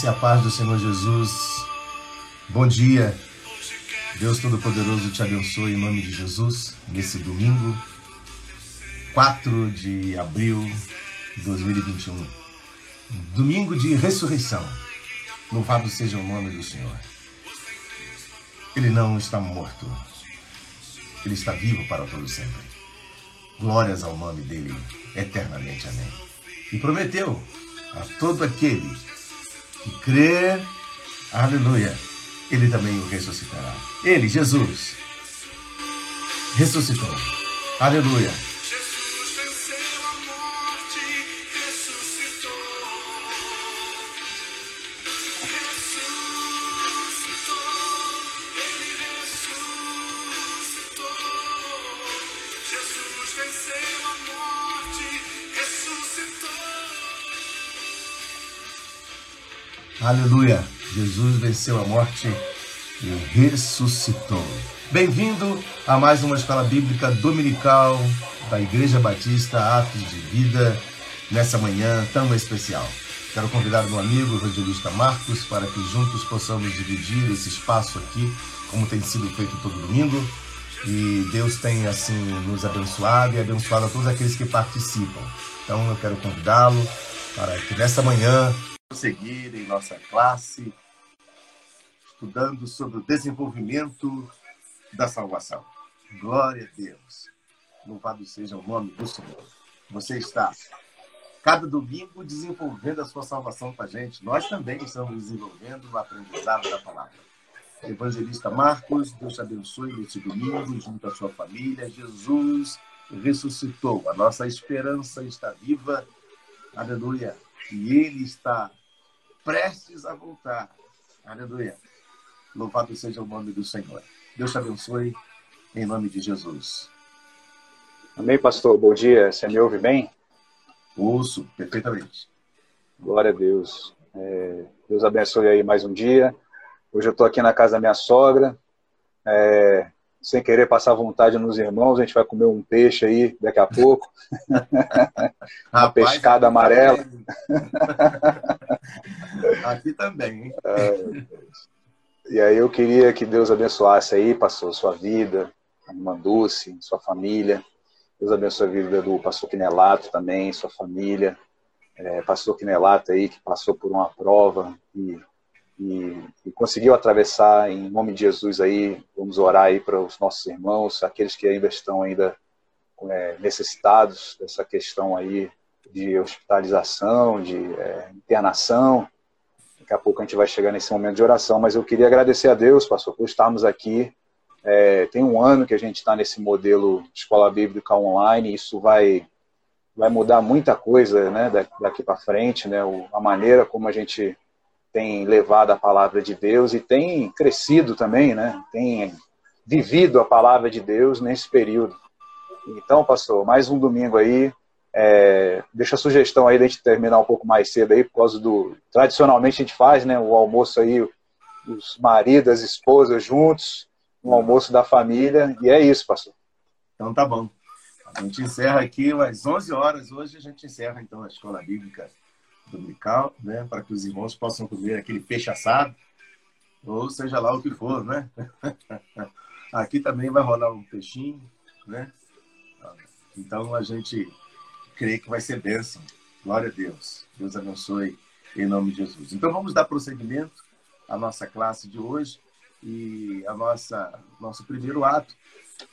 Graça e a paz do Senhor Jesus. Bom dia. Deus Todo-Poderoso te abençoe em nome de Jesus, nesse domingo, 4 de abril de 2021. Domingo de ressurreição. Louvado seja o nome do Senhor. Ele não está morto. Ele está vivo para todo sempre. Glórias ao nome dele, eternamente. Amém. E prometeu a todo aquele que crê, aleluia, ele também o ressuscitará. Ele, Jesus, ressuscitou. Aleluia. Aleluia! Jesus venceu a morte e ressuscitou. Bem-vindo a mais uma escola bíblica dominical da Igreja Batista Atos de Vida nessa manhã tão especial. Quero convidar meu amigo evangelista Marcos para que juntos possamos dividir esse espaço aqui, como tem sido feito todo domingo. E Deus tem assim nos abençoado e abençoado a todos aqueles que participam. Então eu quero convidá-lo para que nessa manhã seguir em nossa classe, estudando sobre o desenvolvimento da salvação. Glória a Deus. Louvado seja o nome do Senhor. Você está cada domingo desenvolvendo a sua salvação com a gente. Nós também estamos desenvolvendo o aprendizado da palavra. Evangelista Marcos, Deus te abençoe nesse domingo, junto à sua família. Jesus ressuscitou. A nossa esperança está viva. Aleluia. E Ele está prestes a voltar. Aleluia. Louvado seja o nome do Senhor. Deus te abençoe, em nome de Jesus. Amém, pastor. Bom dia. Você me ouve bem? Ouço, perfeitamente. Glória a Deus. É, Deus abençoe aí mais um dia. Hoje eu estou aqui na casa da minha sogra. É, sem querer passar vontade nos irmãos, a gente vai comer um peixe aí daqui a pouco. Uma pescada amarela. Aqui também, hein? É, e aí eu queria que Deus abençoasse aí, pastor, sua vida, a irmã Dulce, sua família. Deus abençoe a vida do pastor Quinelato também, sua família. É, pastor Quinelato aí, que passou por uma prova e e, e, conseguiu atravessar em nome de Jesus aí. Vamos orar aí para os nossos irmãos, aqueles que ainda estão ainda é, necessitados dessa questão aí de hospitalização, de é, internação. Daqui a pouco a gente vai chegar nesse momento de oração, mas eu queria agradecer a Deus, pastor, por estarmos aqui. É, tem um ano que a gente está nesse modelo de escola bíblica online, isso vai vai mudar muita coisa, né, daqui para frente, né, a maneira como a gente tem levado a palavra de Deus e tem crescido também, né? Tem vivido a palavra de Deus nesse período. Então, pastor, mais um domingo aí. É, deixa a sugestão aí da gente terminar um pouco mais cedo aí, por causa do. Tradicionalmente a gente faz, né? O almoço aí, os maridos, as esposas juntos, um almoço da família, e é isso, pastor. Então tá bom. A gente encerra aqui às 11 horas. Hoje a gente encerra, então, a Escola Bíblica Dominical, né? Para que os irmãos possam comer aquele peixe assado, ou seja lá o que for, né? Aqui também vai rolar um peixinho, né? Então a gente crê que vai ser bênção. Glória a Deus. Deus abençoe em nome de Jesus. Então vamos dar prosseguimento à nossa classe de hoje e a nossa nosso primeiro ato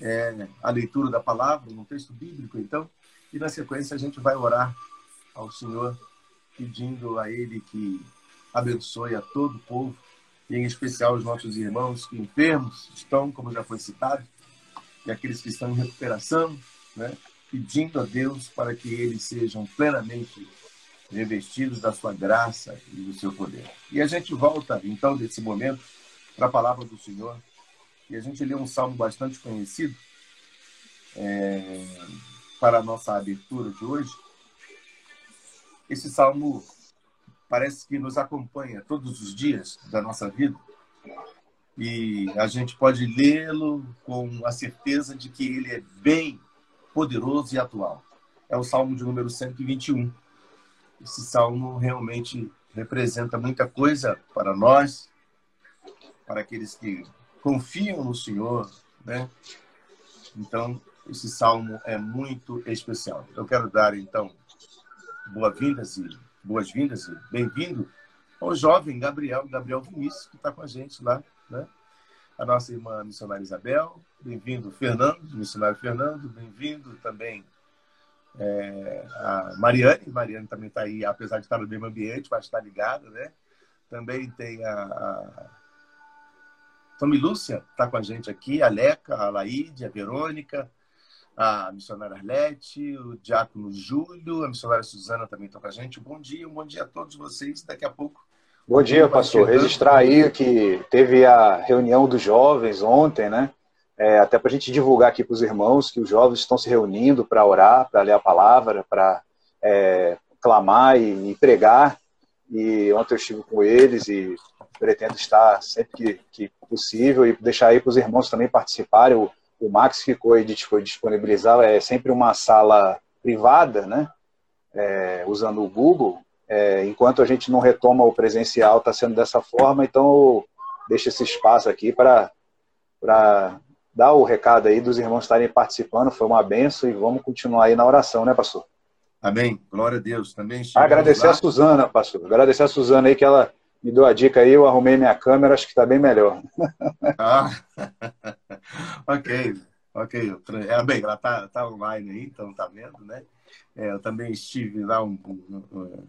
é a leitura da palavra, um texto bíblico, então, e na sequência a gente vai orar ao Senhor, pedindo a Ele que abençoe a todo o povo, e em especial os nossos irmãos que enfermos estão, como já foi citado, e aqueles que estão em recuperação, né? pedindo a Deus para que eles sejam plenamente revestidos da sua graça e do seu poder. E a gente volta, então, desse momento, para a palavra do Senhor, e a gente lê um salmo bastante conhecido é, para a nossa abertura de hoje. Esse salmo parece que nos acompanha todos os dias da nossa vida e a gente pode lê-lo com a certeza de que ele é bem poderoso e atual. É o salmo de número 121. Esse salmo realmente representa muita coisa para nós, para aqueles que confiam no Senhor, né? Então, esse salmo é muito especial. Eu quero dar, então, boas-vindas e boas-vindas e bem-vindo ao jovem Gabriel, Gabriel Vinícius, que está com a gente lá, né? A nossa irmã missionária Isabel, bem-vindo Fernando, missionário Fernando, bem-vindo também é, a Mariane, Mariane também está aí, apesar de estar no mesmo ambiente, mas está ligada, né? Também tem a, a Lúcia está com a gente aqui, a Leca, a Laíde, a Verônica, a missionária Arlete, o diácono Júlio, a missionária Suzana também estão com a gente. Bom dia, um bom dia a todos vocês. Daqui a pouco. Bom dia, pastor. Registrar aí que teve a reunião dos jovens ontem, né? É, até para a gente divulgar aqui para os irmãos que os jovens estão se reunindo para orar, para ler a palavra, para é, clamar e, e pregar. E ontem eu estive com eles e pretendo estar sempre que, que possível e deixar aí para os irmãos também participarem. O, o Max ficou de foi disponibilizar, é sempre uma sala privada, né? É, usando o Google. É, enquanto a gente não retoma o presencial, está sendo dessa forma, então deixa esse espaço aqui para dar o recado aí dos irmãos estarem participando. Foi uma benção e vamos continuar aí na oração, né, pastor? Amém. Glória a Deus. Também Agradecer lá. a Suzana, pastor. Agradecer a Suzana aí que ela me deu a dica aí, eu arrumei minha câmera, acho que está bem melhor. Ah, ok, ok. É, bem, ela está tá online aí, então tá vendo, né? É, eu também estive lá um, um,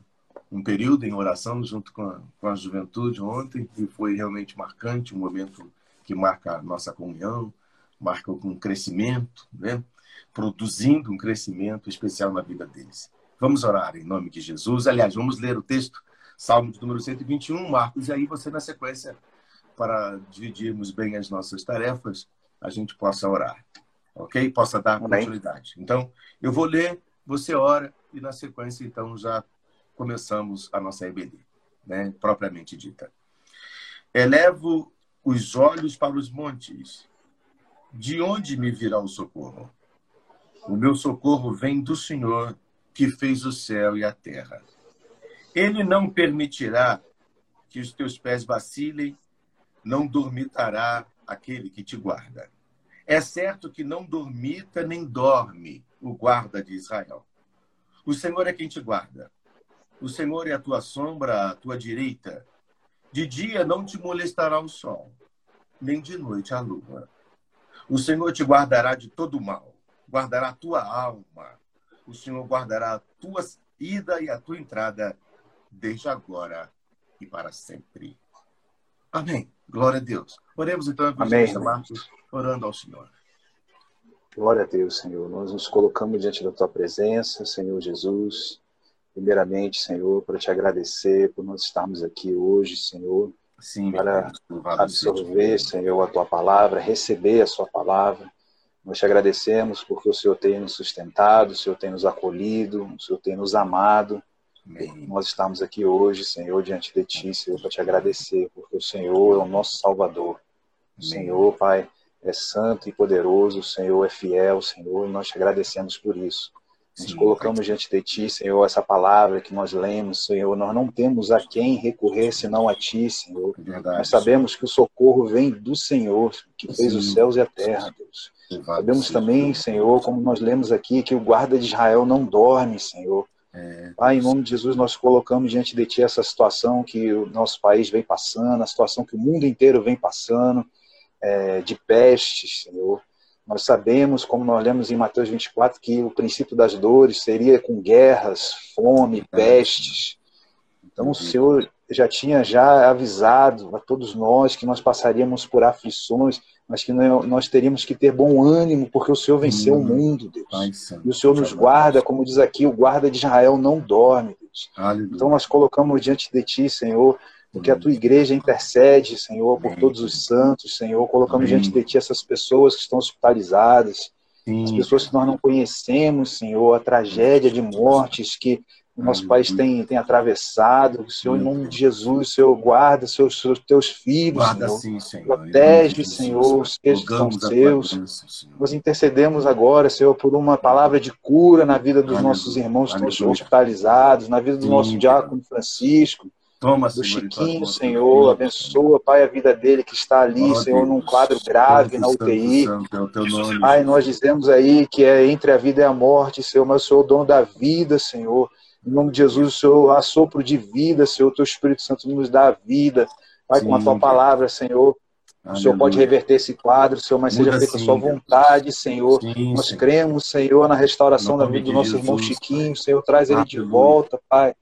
um, período em oração junto com a, com a juventude ontem e foi realmente marcante, um momento que marca a nossa comunhão, marca um crescimento, né? produzindo um crescimento especial na vida deles. Vamos orar em nome de Jesus. Aliás, vamos ler o texto Salmo de número 121, Marcos, e aí você, na sequência, para dividirmos bem as nossas tarefas, a gente possa orar, ok? Possa dar continuidade. Então, eu vou ler, você ora, e na sequência, então, já começamos a nossa EBD, né? propriamente dita. Elevo os olhos para os montes. De onde me virá o socorro? O meu socorro vem do Senhor, que fez o céu e a terra. Ele não permitirá que os teus pés vacilem, não dormitará aquele que te guarda. É certo que não dormita nem dorme o guarda de Israel. O Senhor é quem te guarda. O Senhor é a tua sombra à tua direita. De dia não te molestará o sol, nem de noite a lua. O Senhor te guardará de todo mal, guardará a tua alma. O Senhor guardará a tua ida e a tua entrada desde agora e para sempre. Amém. Glória a Deus. Oremos então, Evangelista Marcos, orando ao Senhor. Glória a Deus, Senhor. Nós nos colocamos diante da Tua presença, Senhor Jesus. Primeiramente, Senhor, para te agradecer por nós estarmos aqui hoje, Senhor. Sim, para absorver, Senhor, a Tua palavra, receber a Sua palavra. Nós te agradecemos porque o Senhor tem nos sustentado, o Senhor tem nos acolhido, o Senhor tem nos amado. Amém. Nós estamos aqui hoje, Senhor, diante de Ti, Senhor, para te agradecer, porque o Senhor é o nosso Salvador. O Senhor, Pai, é santo e poderoso, o Senhor é fiel, Senhor, e nós te agradecemos por isso. Nós Sim, colocamos diante de Ti, Senhor, essa palavra que nós lemos, Senhor. Nós não temos a quem recorrer senão a Ti, Senhor. É nós sabemos que o socorro vem do Senhor, que fez Sim. os céus e a terra, Deus. Sabemos também, Senhor, como nós lemos aqui, que o guarda de Israel não dorme, Senhor. É. Pai, em nome de Jesus, nós colocamos diante de Ti essa situação que o nosso país vem passando, a situação que o mundo inteiro vem passando, é, de pestes, Senhor. Nós sabemos, como nós lemos em Mateus 24, que o princípio das dores seria com guerras, fome, pestes. Então o Senhor já tinha já avisado a todos nós que nós passaríamos por aflições, mas que nós teríamos que ter bom ânimo, porque o Senhor venceu o mundo, Deus. E o Senhor nos guarda, como diz aqui, o guarda de Israel não dorme, Deus. Então nós colocamos diante de Ti, Senhor, porque a tua igreja intercede, Senhor, por todos os santos, Senhor. Colocamos diante de ti essas pessoas que estão hospitalizadas, Sim. as pessoas que nós não conhecemos, Senhor, a tragédia de mortes que o nosso país tem, tem atravessado. O Senhor, em nome de Jesus, Senhor, guarda seus, seus teus filhos, guarda Senhor. Sim, Senhor. Protege, Senhor, os que são seus. Nós intercedemos agora, Senhor, por uma palavra de cura na vida dos nossos irmãos que estão hospitalizados, na vida do nosso diácono Francisco. Toma, do Chiquinho, Senhor, abençoa, Pai, a vida dele que está ali, Senhor, num quadro grave na UTI. É Pai, nós dizemos aí que é entre a vida e a morte, Senhor, mas o Senhor é o dono da vida, Senhor. Em nome de Jesus, o Senhor, assopro de vida, Senhor, o teu Espírito Santo nos dá vida. Pai, com a tua palavra, Senhor, o Senhor pode reverter esse quadro, Senhor, mas seja feita a sua vontade, Senhor. Sim, Nós cremos, Senhor, na restauração da vida do nosso irmão Chiquinho. Senhor, traz ele de volta, Pai.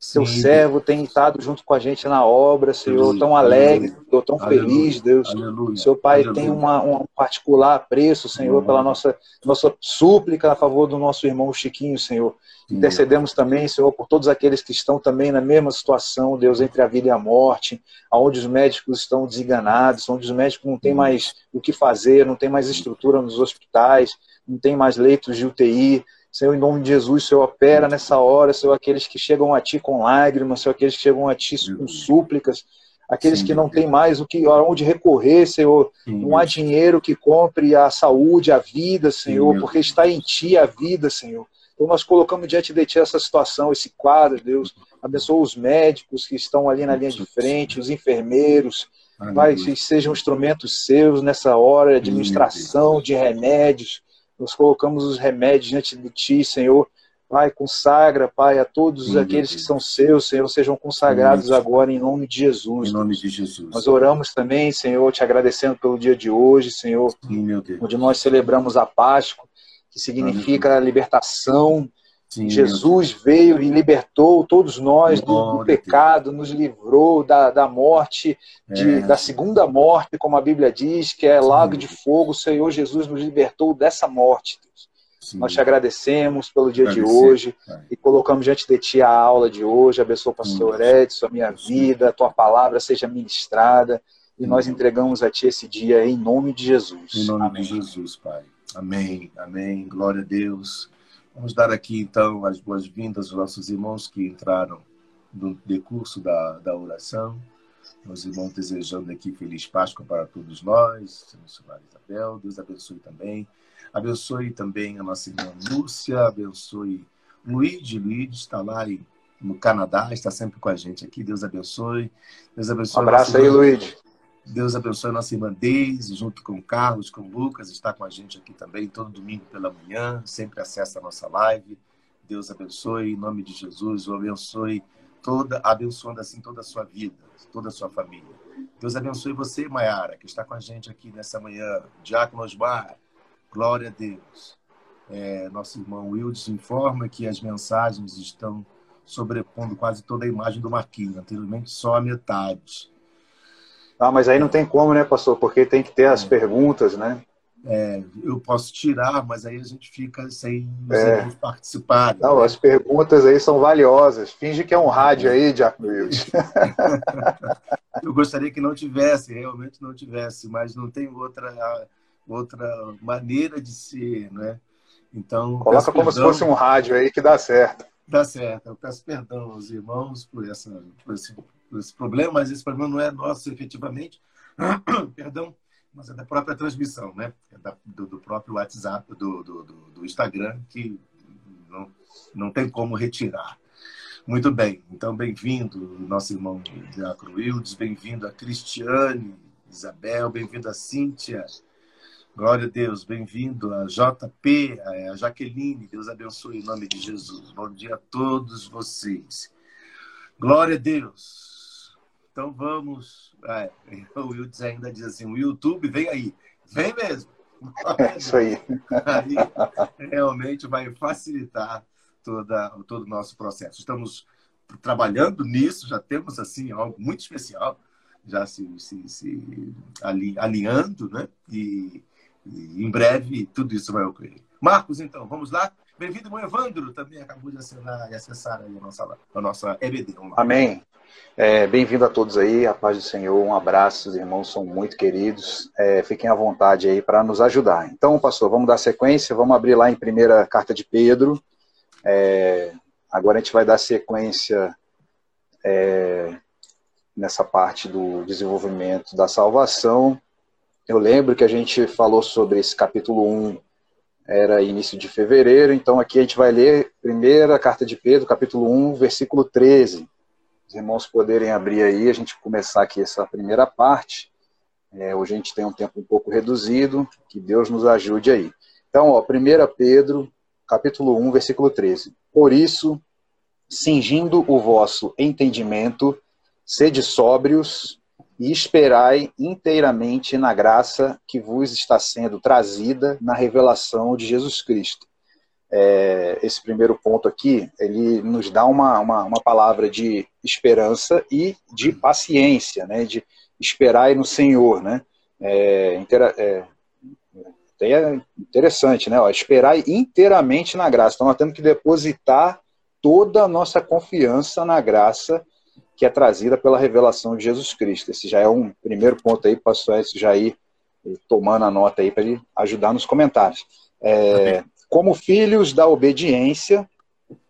Seu Sim. servo tem estado junto com a gente na obra, Senhor, tão alegre, Senhor, tão Aleluia. feliz, Deus. Aleluia. Seu Pai Aleluia. tem uma, um particular apreço, Senhor, pela nossa, nossa súplica a favor do nosso irmão Chiquinho, Senhor. Intercedemos também, Senhor, por todos aqueles que estão também na mesma situação, Deus, entre a vida e a morte, onde os médicos estão desenganados, onde os médicos não têm mais o que fazer, não tem mais estrutura nos hospitais, não tem mais leitos de UTI, Senhor, em nome de Jesus, Senhor, opera nessa hora, Senhor, aqueles que chegam a Ti com lágrimas, Senhor, aqueles que chegam a Ti com súplicas, aqueles Sim, que não têm mais o que, aonde recorrer, Senhor. Sim, não há dinheiro que compre a saúde, a vida, Senhor, Sim, porque está em Ti a vida, Senhor. Então nós colocamos diante de Ti essa situação, esse quadro, Deus. Abençoa os médicos que estão ali na linha de frente, os enfermeiros, Pai, que sejam instrumentos seus nessa hora de administração de remédios, nós colocamos os remédios diante de Ti, Senhor. Pai, consagra, Pai, a todos Sim, aqueles que são seus, Senhor, sejam consagrados Sim. agora em nome de Jesus. Em nome de Jesus. Nós oramos também, Senhor, te agradecendo pelo dia de hoje, Senhor, Sim, onde nós celebramos a Páscoa, que significa a libertação, Sim, Jesus veio e libertou todos nós do, do pecado, nos livrou da, da morte, de, é. da segunda morte, como a Bíblia diz, que é lago de fogo. O Senhor Jesus nos libertou dessa morte, Deus. Sim. Nós te agradecemos pelo dia Agradecer, de hoje pai. e colocamos diante de Ti a aula de hoje. Abençoa o pastor Edson, a minha vida, a Tua palavra seja ministrada e nós entregamos a Ti esse dia em nome de Jesus. Em nome Amém. de Jesus, Pai. Amém, amém. Glória a Deus. Vamos dar aqui, então, as boas-vindas aos nossos irmãos que entraram no decurso da, da oração. Meus irmãos desejando aqui feliz Páscoa para todos nós. Senhora Isabel, Deus abençoe também. Abençoe também a nossa irmã Lúcia, abençoe Luiz. Luiz está lá no Canadá, está sempre com a gente aqui. Deus abençoe. Deus abençoe. Um abraço aí, Luiz. Deus abençoe a nossa irmã Deise, junto com o Carlos, com o Lucas, está com a gente aqui também, todo domingo pela manhã, sempre acessa a nossa live. Deus abençoe, em nome de Jesus, o abençoe toda, abençoando assim toda a sua vida, toda a sua família. Deus abençoe você, Maiara, que está com a gente aqui nessa manhã. Diácono Osmar, glória a Deus. É, nosso irmão Wildes informa que as mensagens estão sobrepondo quase toda a imagem do Marquinhos, anteriormente só a metade. Ah, mas aí não tem como, né, pastor? Porque tem que ter as é. perguntas, né? É, eu posso tirar, mas aí a gente fica sem é. participar. Não, né? as perguntas aí são valiosas. Finge que é um rádio aí, Diaco Eu gostaria que não tivesse, realmente não tivesse, mas não tem outra, outra maneira de ser, né? Então, Coloca como perdão, se fosse um rádio aí que dá certo. Dá certo. Eu peço perdão aos irmãos por, essa, por esse esse problema, mas esse problema não é nosso efetivamente. Perdão. mas é da própria transmissão, né? É da, do, do, próprio WhatsApp, do, do, do, Instagram, que não, não tem como retirar. Muito bem, então bem-vindo, nosso irmão Diácono Wildes, bem-vindo a Cristiane, Isabel, bem-vindo a Cíntia, glória a Deus, bem-vindo a JP, a Jaqueline, Deus abençoe em nome de Jesus. Bom dia a todos vocês. Glória a Deus. Então vamos. É, o Wildes ainda diz assim: o YouTube vem aí. Vem mesmo. É isso aí. aí. Realmente vai facilitar toda, todo o nosso processo. Estamos trabalhando nisso, já temos assim algo muito especial, já se, se, se ali, alinhando, né? E, e, em breve tudo isso vai ocorrer. Marcos, então, vamos lá? Bem-vindo, irmão Evandro, também acabou de assinar e acessar a nossa, a nossa EBD. Amém. É, Bem-vindo a todos aí, a paz do Senhor, um abraço, os irmãos são muito queridos, é, fiquem à vontade aí para nos ajudar. Então, pastor, vamos dar sequência, vamos abrir lá em primeira carta de Pedro, é, agora a gente vai dar sequência é, nessa parte do desenvolvimento da salvação. Eu lembro que a gente falou sobre esse capítulo 1 era início de fevereiro, então aqui a gente vai ler primeira carta de Pedro, capítulo 1, versículo 13. Os irmãos poderem abrir aí, a gente começar aqui essa primeira parte. É, hoje a gente tem um tempo um pouco reduzido, que Deus nos ajude aí. Então, ó, 1 Pedro, capítulo 1, versículo 13. Por isso, cingindo o vosso entendimento, sede sóbrios e esperai inteiramente na graça que vos está sendo trazida na revelação de Jesus Cristo. É, esse primeiro ponto aqui, ele nos dá uma, uma, uma, palavra de esperança e de paciência, né, de esperar no Senhor. Né? É, é, é interessante, né? Ó, esperar inteiramente na graça. Então, nós temos que depositar toda a nossa confiança na graça que é trazida pela revelação de Jesus Cristo. Esse já é um primeiro ponto aí, pastor Edson já ir tomando a nota aí para ele ajudar nos comentários. É, como filhos da obediência,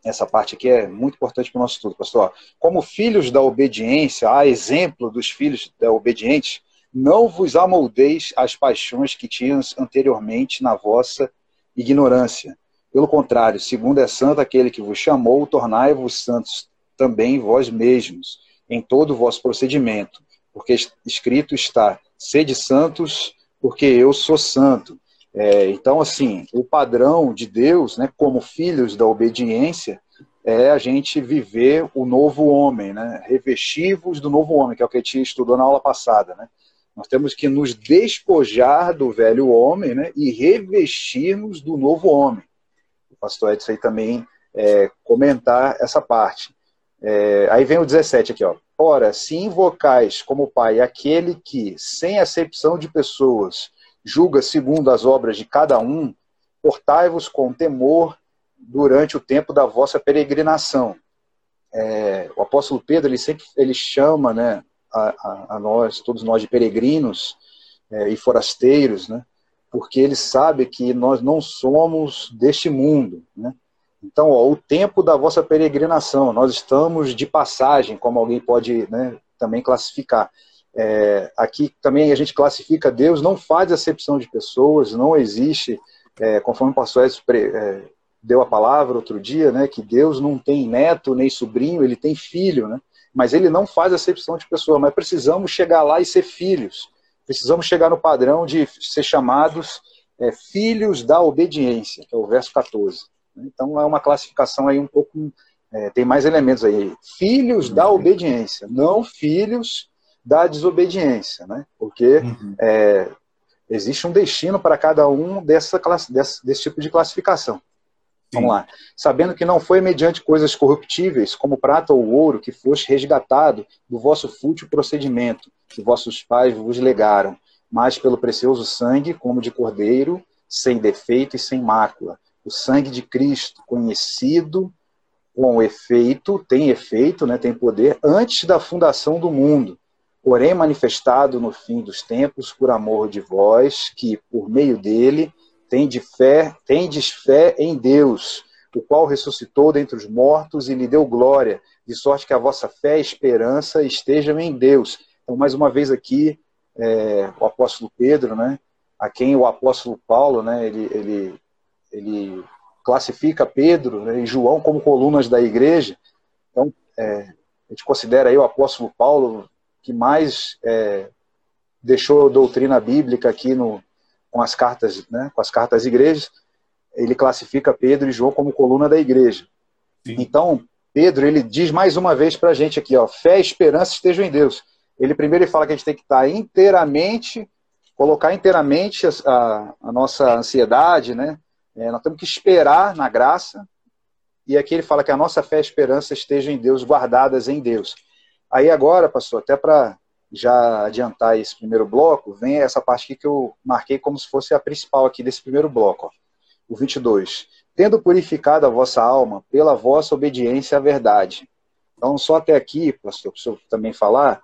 essa parte aqui é muito importante para o nosso estudo, pastor. Como filhos da obediência, a exemplo dos filhos da obedientes, não vos amoldeis as paixões que tinhas anteriormente na vossa ignorância. Pelo contrário, segundo é santo aquele que vos chamou, tornai-vos santos também vós mesmos, em todo o vosso procedimento, porque escrito está: sede santos, porque eu sou santo. É, então, assim, o padrão de Deus, né, como filhos da obediência, é a gente viver o novo homem, né, revestivos do novo homem, que é o que a gente estudou na aula passada. Né? Nós temos que nos despojar do velho homem né, e revestirmos do novo homem. O pastor Edson aí também é, comentar essa parte. É, aí vem o 17 aqui, ó. Ora, se invocais como Pai aquele que, sem acepção de pessoas, julga segundo as obras de cada um, portai-vos com temor durante o tempo da vossa peregrinação. É, o apóstolo Pedro, ele sempre ele chama né, a, a, a nós, todos nós de peregrinos é, e forasteiros, né, porque ele sabe que nós não somos deste mundo, né, então, ó, o tempo da vossa peregrinação, nós estamos de passagem, como alguém pode né, também classificar. É, aqui também a gente classifica Deus, não faz acepção de pessoas, não existe, é, conforme o pastor Edson é, deu a palavra outro dia, né, que Deus não tem neto nem sobrinho, ele tem filho, né, mas ele não faz acepção de pessoa, mas precisamos chegar lá e ser filhos, precisamos chegar no padrão de ser chamados é, filhos da obediência, que é o verso 14. Então é uma classificação aí um pouco. É, tem mais elementos aí. Filhos uhum. da obediência, não filhos da desobediência, né? Porque uhum. é, existe um destino para cada um dessa classe, desse, desse tipo de classificação. Sim. Vamos lá. Sabendo que não foi mediante coisas corruptíveis, como prata ou ouro, que foste resgatado do vosso fútil procedimento, que vossos pais vos legaram, mas pelo precioso sangue, como de cordeiro, sem defeito e sem mácula, o sangue de Cristo, conhecido com efeito, tem efeito, né, tem poder, antes da fundação do mundo, porém manifestado no fim dos tempos por amor de vós, que por meio dele tendes fé, tendes fé em Deus, o qual ressuscitou dentre os mortos e lhe deu glória, de sorte que a vossa fé e esperança estejam em Deus. Então, mais uma vez aqui, é, o apóstolo Pedro, né, a quem o apóstolo Paulo, né, ele, ele, ele classifica Pedro né, e João como colunas da igreja. Então, é, a gente considera aí o apóstolo Paulo que mais é, deixou doutrina bíblica aqui no, com as cartas, né, com as cartas igrejas. Ele classifica Pedro e João como coluna da igreja. Sim. Então, Pedro, ele diz mais uma vez para a gente aqui, ó, fé e esperança estejam em Deus. Ele primeiro ele fala que a gente tem que estar inteiramente, colocar inteiramente a, a, a nossa ansiedade, né? É, nós temos que esperar na graça. E aqui ele fala que a nossa fé e esperança estejam em Deus, guardadas em Deus. Aí agora, pastor, até para já adiantar esse primeiro bloco, vem essa parte aqui que eu marquei como se fosse a principal aqui desse primeiro bloco, ó, o 22 tendo purificado a vossa alma pela vossa obediência à verdade. Então, só até aqui, pastor, para também falar,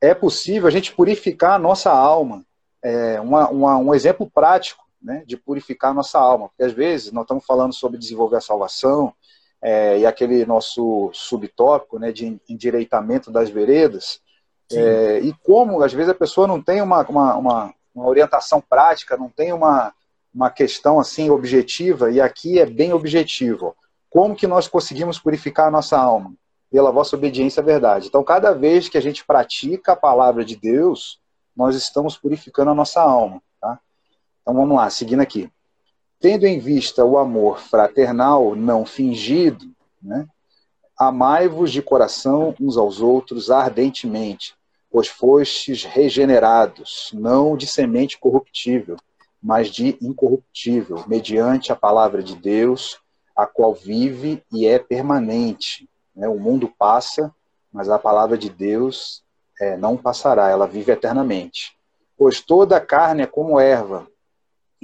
é possível a gente purificar a nossa alma. É uma, uma, um exemplo prático né, de purificar a nossa alma. Porque às vezes nós estamos falando sobre desenvolver a salvação, é, e aquele nosso subtópico né, de endireitamento das veredas, é, e como às vezes a pessoa não tem uma, uma, uma, uma orientação prática, não tem uma, uma questão assim objetiva, e aqui é bem objetivo. Como que nós conseguimos purificar a nossa alma? Pela vossa obediência à verdade. Então, cada vez que a gente pratica a palavra de Deus, nós estamos purificando a nossa alma. Tá? Então, vamos lá, seguindo aqui. Tendo em vista o amor fraternal não fingido, né? amai-vos de coração uns aos outros ardentemente, pois fostes regenerados, não de semente corruptível, mas de incorruptível, mediante a palavra de Deus, a qual vive e é permanente. Né? O mundo passa, mas a palavra de Deus é, não passará, ela vive eternamente. Pois toda a carne é como erva,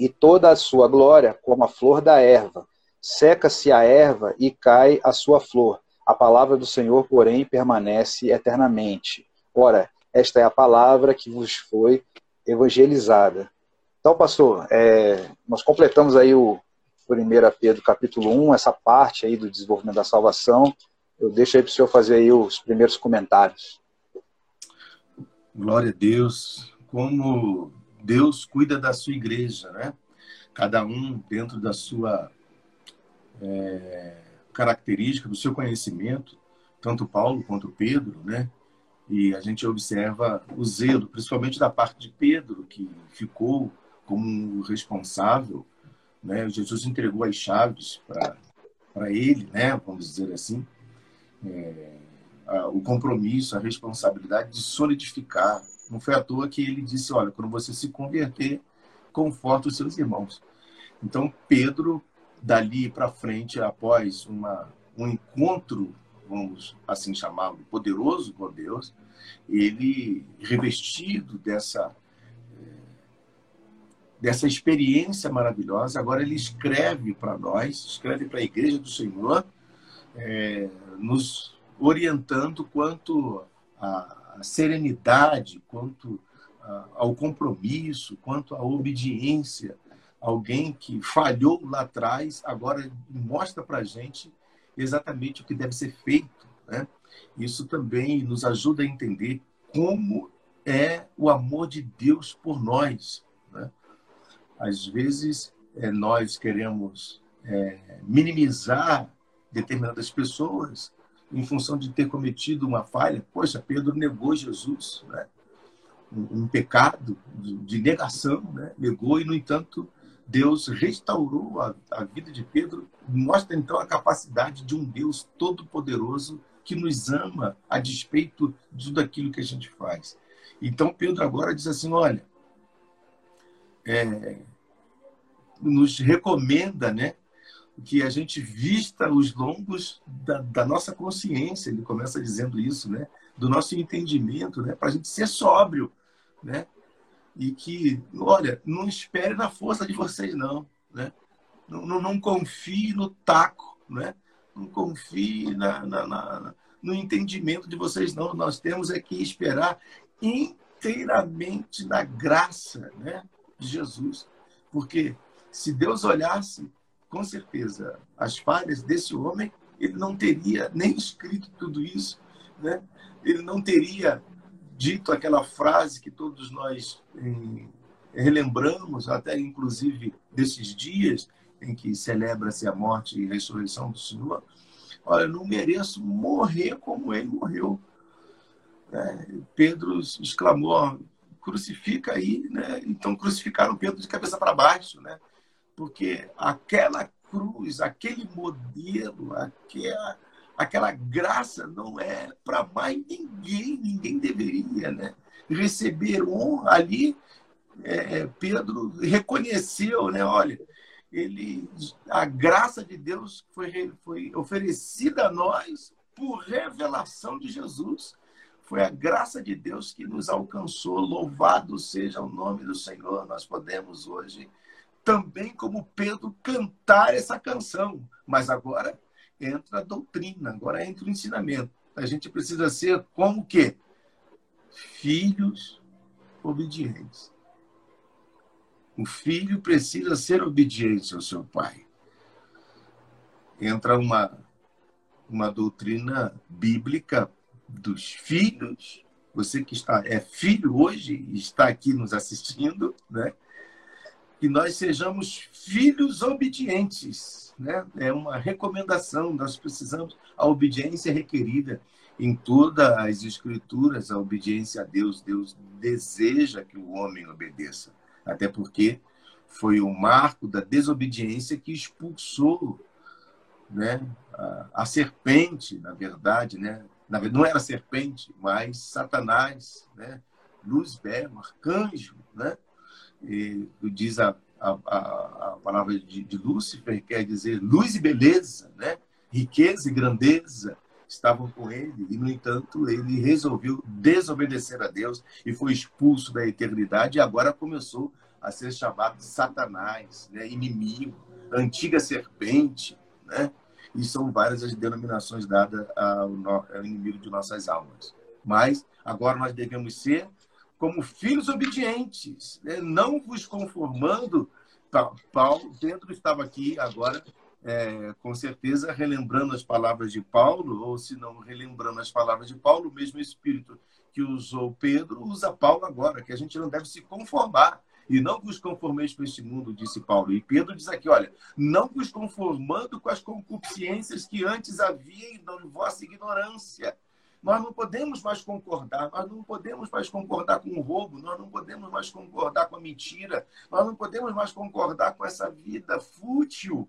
e toda a sua glória como a flor da erva. Seca-se a erva e cai a sua flor. A palavra do Senhor, porém, permanece eternamente. Ora, esta é a palavra que vos foi evangelizada. Então, pastor, é, nós completamos aí o 1 Pedro capítulo 1, essa parte aí do desenvolvimento da salvação. Eu deixo aí para o senhor fazer aí os primeiros comentários. Glória a Deus. Como Deus cuida da sua igreja, né? Cada um dentro da sua é, característica, do seu conhecimento, tanto Paulo quanto Pedro, né? E a gente observa o zelo, principalmente da parte de Pedro, que ficou como responsável, né? Jesus entregou as chaves para ele, né? Vamos dizer assim, é, o compromisso, a responsabilidade de solidificar. Não foi à toa que ele disse: olha, quando você se converter, conforta os seus irmãos. Então Pedro, dali para frente, após uma, um encontro, vamos assim chamá-lo, poderoso com Deus, ele revestido dessa dessa experiência maravilhosa. Agora ele escreve para nós, escreve para a Igreja do Senhor, é, nos orientando quanto à serenidade, quanto ao compromisso, quanto à obediência. Alguém que falhou lá atrás, agora mostra para a gente exatamente o que deve ser feito. Né? Isso também nos ajuda a entender como é o amor de Deus por nós. Né? Às vezes, é, nós queremos é, minimizar determinadas pessoas em função de ter cometido uma falha. Poxa, Pedro negou Jesus, né? um, um, pecado de, negação, né? negou e, no entanto, Deus restaurou a, a, vida de Pedro, mostra então a capacidade de um Deus todo-poderoso que nos ama a despeito de tudo aquilo que a gente faz. Então Pedro agora diz assim: olha, é, nos recomenda, né, que a gente vista os lombos da, da, nossa consciência. Ele começa dizendo isso, né, do nosso entendimento, né, para a gente ser sóbrio, né, e que, olha, não espere na força de vocês não, né, não, não, não confie no taco, né, não confie na, na, na, no entendimento de vocês não. Nós temos é que esperar inteiramente na graça, né, de Jesus, porque se Deus olhasse, com certeza, as falhas desse homem, ele não teria nem escrito tudo isso, né? ele não teria dito aquela frase que todos nós relembramos, até inclusive desses dias em que celebra-se a morte e a ressurreição do Senhor. Olha, não mereço morrer como ele morreu. É, Pedro exclamou: crucifica aí, né? Então crucificaram Pedro de cabeça para baixo, né? Porque aquela cruz, aquele modelo, aquela, aquela graça não é para mais ninguém, ninguém deveria, né? Receber honra ali, é, Pedro reconheceu, né? Olha, ele, a graça de Deus foi, foi oferecida a nós por revelação de Jesus. Foi a graça de Deus que nos alcançou. Louvado seja o nome do Senhor. Nós podemos hoje também, como Pedro, cantar essa canção. Mas agora entra a doutrina, agora entra o ensinamento. A gente precisa ser como que? Filhos obedientes. O filho precisa ser obediente ao seu pai. Entra uma, uma doutrina bíblica dos filhos, você que está é filho hoje está aqui nos assistindo, né? Que nós sejamos filhos obedientes, né? É uma recomendação, nós precisamos a obediência requerida em todas as escrituras, a obediência a Deus, Deus deseja que o homem obedeça, até porque foi o marco da desobediência que expulsou né, a, a serpente, na verdade, né, não era serpente, mas Satanás, né? Luzbel, arcanjo, né? Diz a, a, a palavra de, de Lúcifer, quer dizer luz e beleza, né? Riqueza e grandeza estavam com ele, e, no entanto, ele resolveu desobedecer a Deus e foi expulso da eternidade, e agora começou a ser chamado de Satanás, né? inimigo, antiga serpente, né? e são várias as denominações dadas ao, ao inimigo de nossas almas. Mas agora nós devemos ser como filhos obedientes, né? não vos conformando. Paulo, dentro estava aqui agora, é, com certeza, relembrando as palavras de Paulo, ou se não relembrando as palavras de Paulo, o mesmo Espírito que usou Pedro usa Paulo agora, que a gente não deve se conformar e não vos conformeis com este mundo, disse Paulo. E Pedro diz aqui, olha, não vos conformando com as concupiscências que antes havia em vossa ignorância. Nós não podemos mais concordar, nós não podemos mais concordar com o roubo, nós não podemos mais concordar com a mentira, nós não podemos mais concordar com essa vida fútil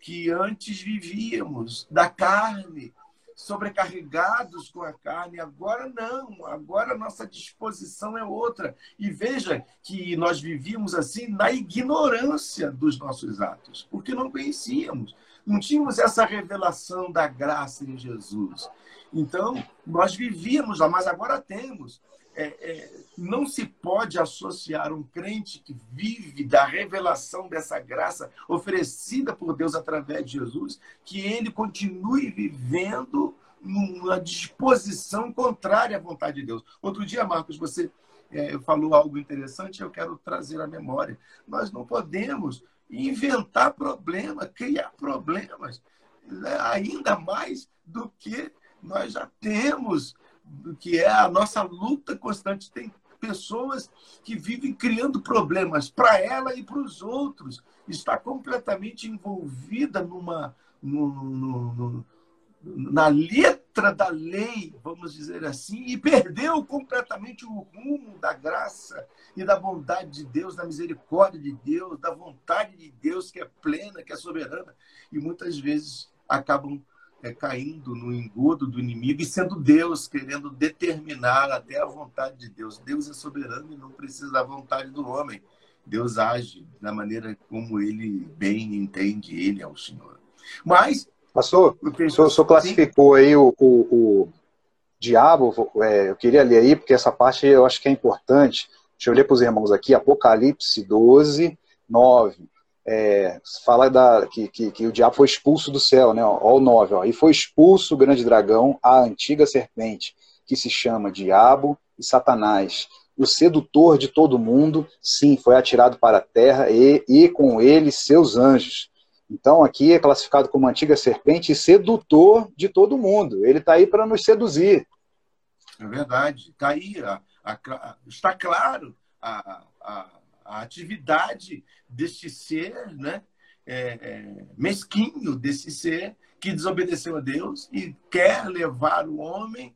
que antes vivíamos, da carne, sobrecarregados com a carne. Agora não, agora nossa disposição é outra. E veja que nós vivíamos assim na ignorância dos nossos atos, porque não conhecíamos, não tínhamos essa revelação da graça em Jesus. Então, nós vivíamos lá, mas agora temos. É, é, não se pode associar um crente que vive da revelação dessa graça oferecida por Deus através de Jesus, que ele continue vivendo numa disposição contrária à vontade de Deus. Outro dia, Marcos, você é, falou algo interessante, eu quero trazer à memória. Nós não podemos inventar problemas, criar problemas, né, ainda mais do que nós já temos que é a nossa luta constante. Tem pessoas que vivem criando problemas para ela e para os outros. Está completamente envolvida numa, no, no, no, na letra da lei, vamos dizer assim, e perdeu completamente o rumo da graça e da bondade de Deus, da misericórdia de Deus, da vontade de Deus que é plena, que é soberana. E muitas vezes acabam é, caindo no engodo do inimigo e sendo Deus querendo determinar até a vontade de Deus. Deus é soberano e não precisa da vontade do homem. Deus age da maneira como ele bem entende, ele é o Senhor. Mas. Pastor, o senhor, classificou aí o, o, o diabo, é, eu queria ler aí, porque essa parte eu acho que é importante. Deixa eu ler para os irmãos aqui, Apocalipse 12, 9 é, fala da, que, que, que, o diabo foi expulso do céu, né? Ó, o 9, ó, e foi expulso o grande dragão, a antiga serpente, que se chama Diabo e Satanás, o sedutor de todo mundo, sim, foi atirado para a terra e, e com ele seus anjos. Então aqui é classificado como antiga serpente e sedutor de todo mundo. Ele está aí para nos seduzir. É verdade. Está aí, a, a, está claro a, a, a, atividade deste ser né? É, é, mesquinho, desse ser que desobedeceu a Deus e quer levar o homem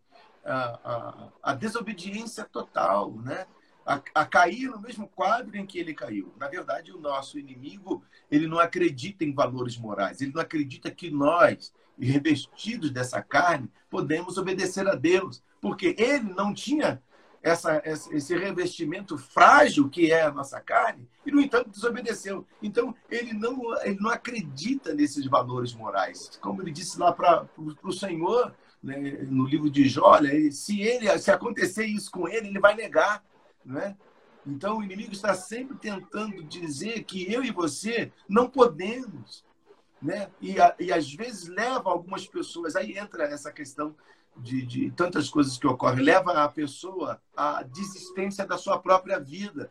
à, desobediência total, né? A, a, cair no mesmo quadro em que ele caiu. Na verdade, o nosso inimigo ele não acredita em valores morais, ele não acredita que nós, revestidos dessa carne, podemos obedecer a Deus, porque ele não tinha essa, esse revestimento frágil que é a nossa carne, e, no entanto, desobedeceu. Então, ele não, ele não acredita nesses valores morais. Como ele disse lá para o Senhor, né, no livro de Jó, né, se, ele, se acontecer isso com ele, ele vai negar. Né? Então, o inimigo está sempre tentando dizer que eu e você não podemos. Né? E, e às vezes leva algumas pessoas, aí entra essa questão de, de, tantas coisas que ocorrem, leva a pessoa à desistência da sua própria vida,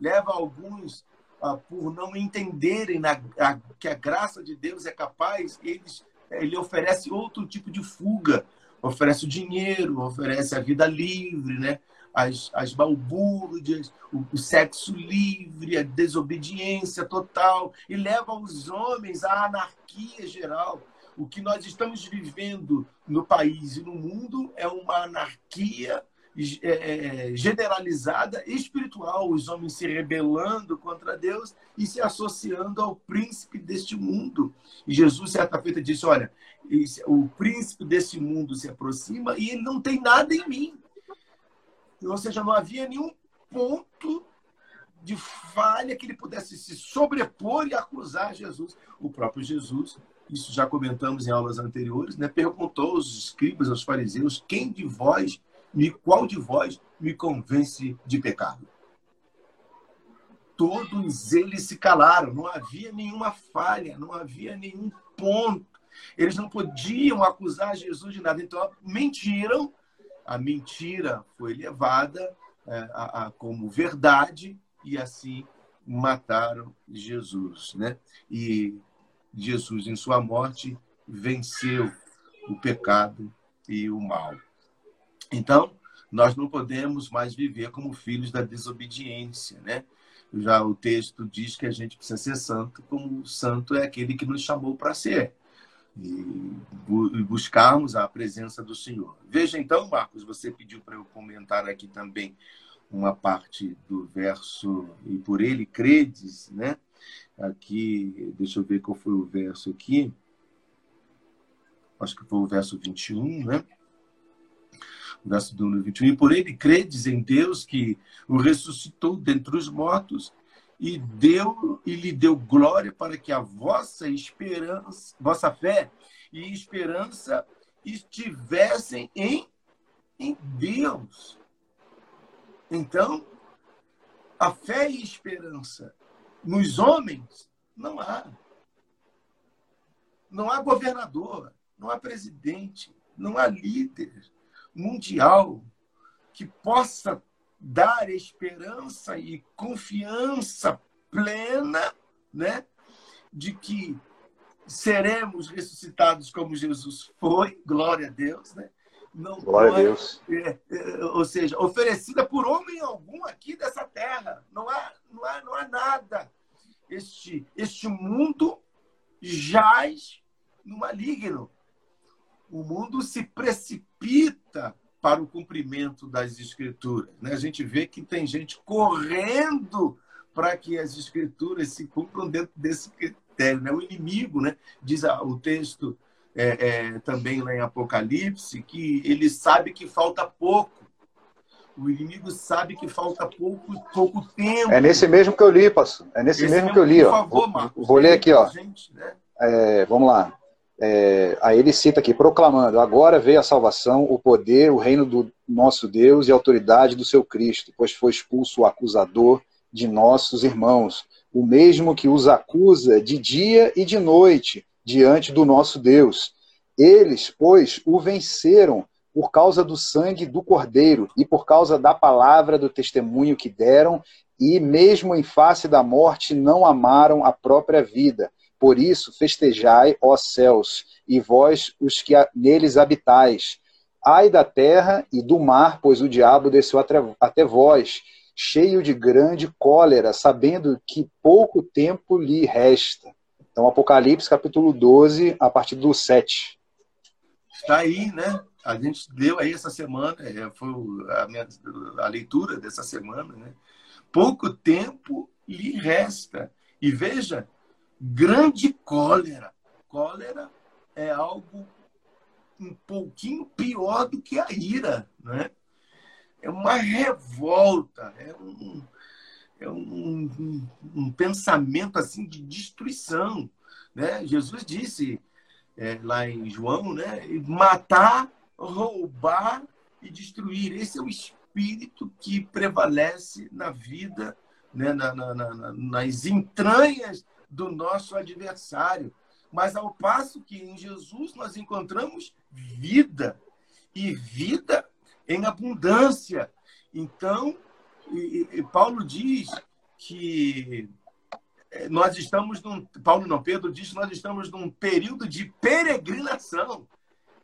leva alguns ah, por não entenderem na, a, que a graça de Deus é capaz, eles, ele oferece outro tipo de fuga, oferece o dinheiro, oferece a vida livre, né? as, as balbúrdias, o, o sexo livre, a desobediência total, e leva os homens à anarquia geral o que nós estamos vivendo no país e no mundo é uma anarquia é, é, generalizada espiritual, os homens se rebelando contra Deus e se associando ao príncipe deste mundo. E Jesus, certa feita, disse: Olha, o príncipe deste mundo se aproxima e ele não tem nada em mim. Ou seja, não havia nenhum ponto de falha que ele pudesse se sobrepor e acusar Jesus. O próprio Jesus isso já comentamos em aulas anteriores, né? perguntou aos escribas, aos fariseus, quem de vós, me, qual de vós me convence de pecado? Todos eles se calaram, não havia nenhuma falha, não havia nenhum ponto. Eles não podiam acusar Jesus de nada, então mentiram. A mentira foi levada é, a, a, como verdade e assim mataram Jesus, né? E Jesus, em sua morte, venceu o pecado e o mal. Então, nós não podemos mais viver como filhos da desobediência, né? Já o texto diz que a gente precisa ser santo, como o santo é aquele que nos chamou para ser. E buscarmos a presença do Senhor. Veja então, Marcos, você pediu para eu comentar aqui também uma parte do verso, e por ele credes, né? Aqui, deixa eu ver qual foi o verso aqui. Acho que foi o verso 21, né? O verso do 21. E por ele credes em Deus que o ressuscitou dentre os mortos e deu e lhe deu glória para que a vossa esperança, vossa fé e esperança estivessem em, em Deus. Então, a fé e esperança nos homens, não há. Não há governador, não há presidente, não há líder mundial que possa dar esperança e confiança plena, né, de que seremos ressuscitados como Jesus foi, glória a Deus, né? Não, glória a Deus. É, é, ou seja, oferecida por homem algum aqui dessa terra. Não há, não há, não há nada este, este mundo jaz no maligno. O mundo se precipita para o cumprimento das escrituras. Né? A gente vê que tem gente correndo para que as escrituras se cumpram dentro desse critério. Né? O inimigo, né? diz o texto é, é, também lá em Apocalipse, que ele sabe que falta pouco o inimigo sabe que falta pouco, pouco tempo. É nesse mesmo que eu li, pastor. É nesse Esse mesmo que eu li. Por ó. favor, Marcos. Vou ler aqui, ó. Gente, né? é, vamos lá. É, aí ele cita aqui, proclamando: Agora veio a salvação, o poder, o reino do nosso Deus e a autoridade do seu Cristo, pois foi expulso o acusador de nossos irmãos, o mesmo que os acusa de dia e de noite diante do nosso Deus. Eles, pois, o venceram por causa do sangue do Cordeiro e por causa da palavra do testemunho que deram, e mesmo em face da morte não amaram a própria vida. Por isso, festejai, ó céus, e vós os que neles habitais. Ai da terra e do mar, pois o diabo desceu até vós, cheio de grande cólera, sabendo que pouco tempo lhe resta. Então, Apocalipse, capítulo 12, a partir do 7. Está aí, né? A gente leu aí essa semana, é, foi a, minha, a leitura dessa semana, né? Pouco tempo lhe resta. E veja, grande cólera. Cólera é algo um pouquinho pior do que a ira, né? É uma revolta, é um, é um, um, um pensamento assim de destruição, né? Jesus disse é, lá em João, né? Matar, roubar e destruir. Esse é o espírito que prevalece na vida, né? na, na, na, nas entranhas do nosso adversário. Mas ao passo que em Jesus nós encontramos vida e vida em abundância. Então, e, e Paulo diz que eh, nós estamos num. Paulo não, Pedro diz que nós estamos num período de peregrinação.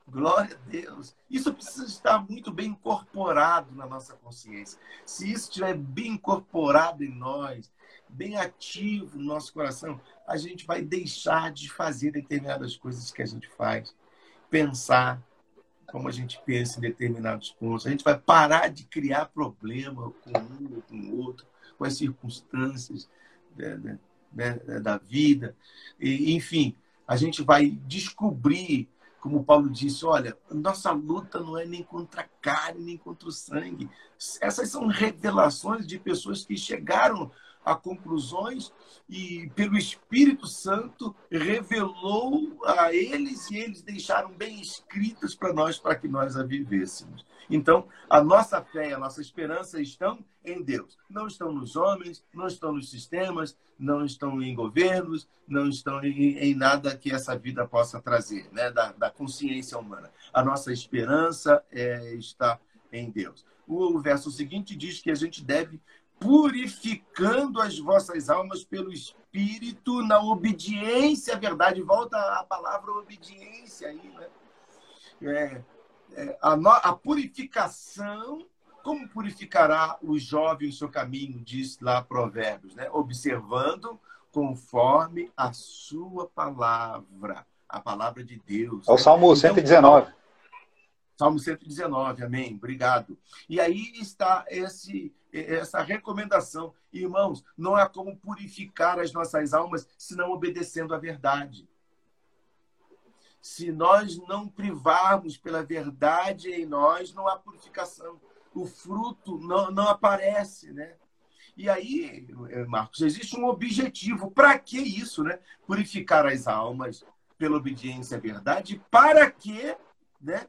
Glória a Deus. Isso precisa estar muito bem incorporado na nossa consciência. Se isso estiver bem incorporado em nós, bem ativo no nosso coração, a gente vai deixar de fazer determinadas coisas que a gente faz, pensar como a gente pensa em determinados pontos. A gente vai parar de criar problema com um ou com o outro, com as circunstâncias né, né, né, da vida. E, enfim, a gente vai descobrir como Paulo disse, olha, nossa luta não é nem contra a carne, nem contra o sangue. Essas são revelações de pessoas que chegaram a conclusões e pelo Espírito Santo revelou a eles e eles deixaram bem escritas para nós para que nós a vivêssemos. Então, a nossa fé a nossa esperança estão em Deus. Não estão nos homens, não estão nos sistemas, não estão em governos, não estão em, em nada que essa vida possa trazer, né? da, da consciência humana. A nossa esperança é, está em Deus. O verso seguinte diz que a gente deve purificando as vossas almas pelo Espírito na obediência à verdade. Volta a palavra obediência aí, né? É, é, a, no, a, purificação, como purificará o jovem o seu caminho, diz lá Provérbios, né? Observando conforme a sua palavra, a palavra de Deus. É o Salmo então, 119. Salmo 119, amém. Obrigado. E aí está esse, essa recomendação. Irmãos, não há como purificar as nossas almas se não obedecendo à verdade. Se nós não privarmos pela verdade em nós, não há purificação. O fruto não, não aparece, né? E aí, Marcos, existe um objetivo. Para que isso, né? Purificar as almas pela obediência à verdade. Para que, né?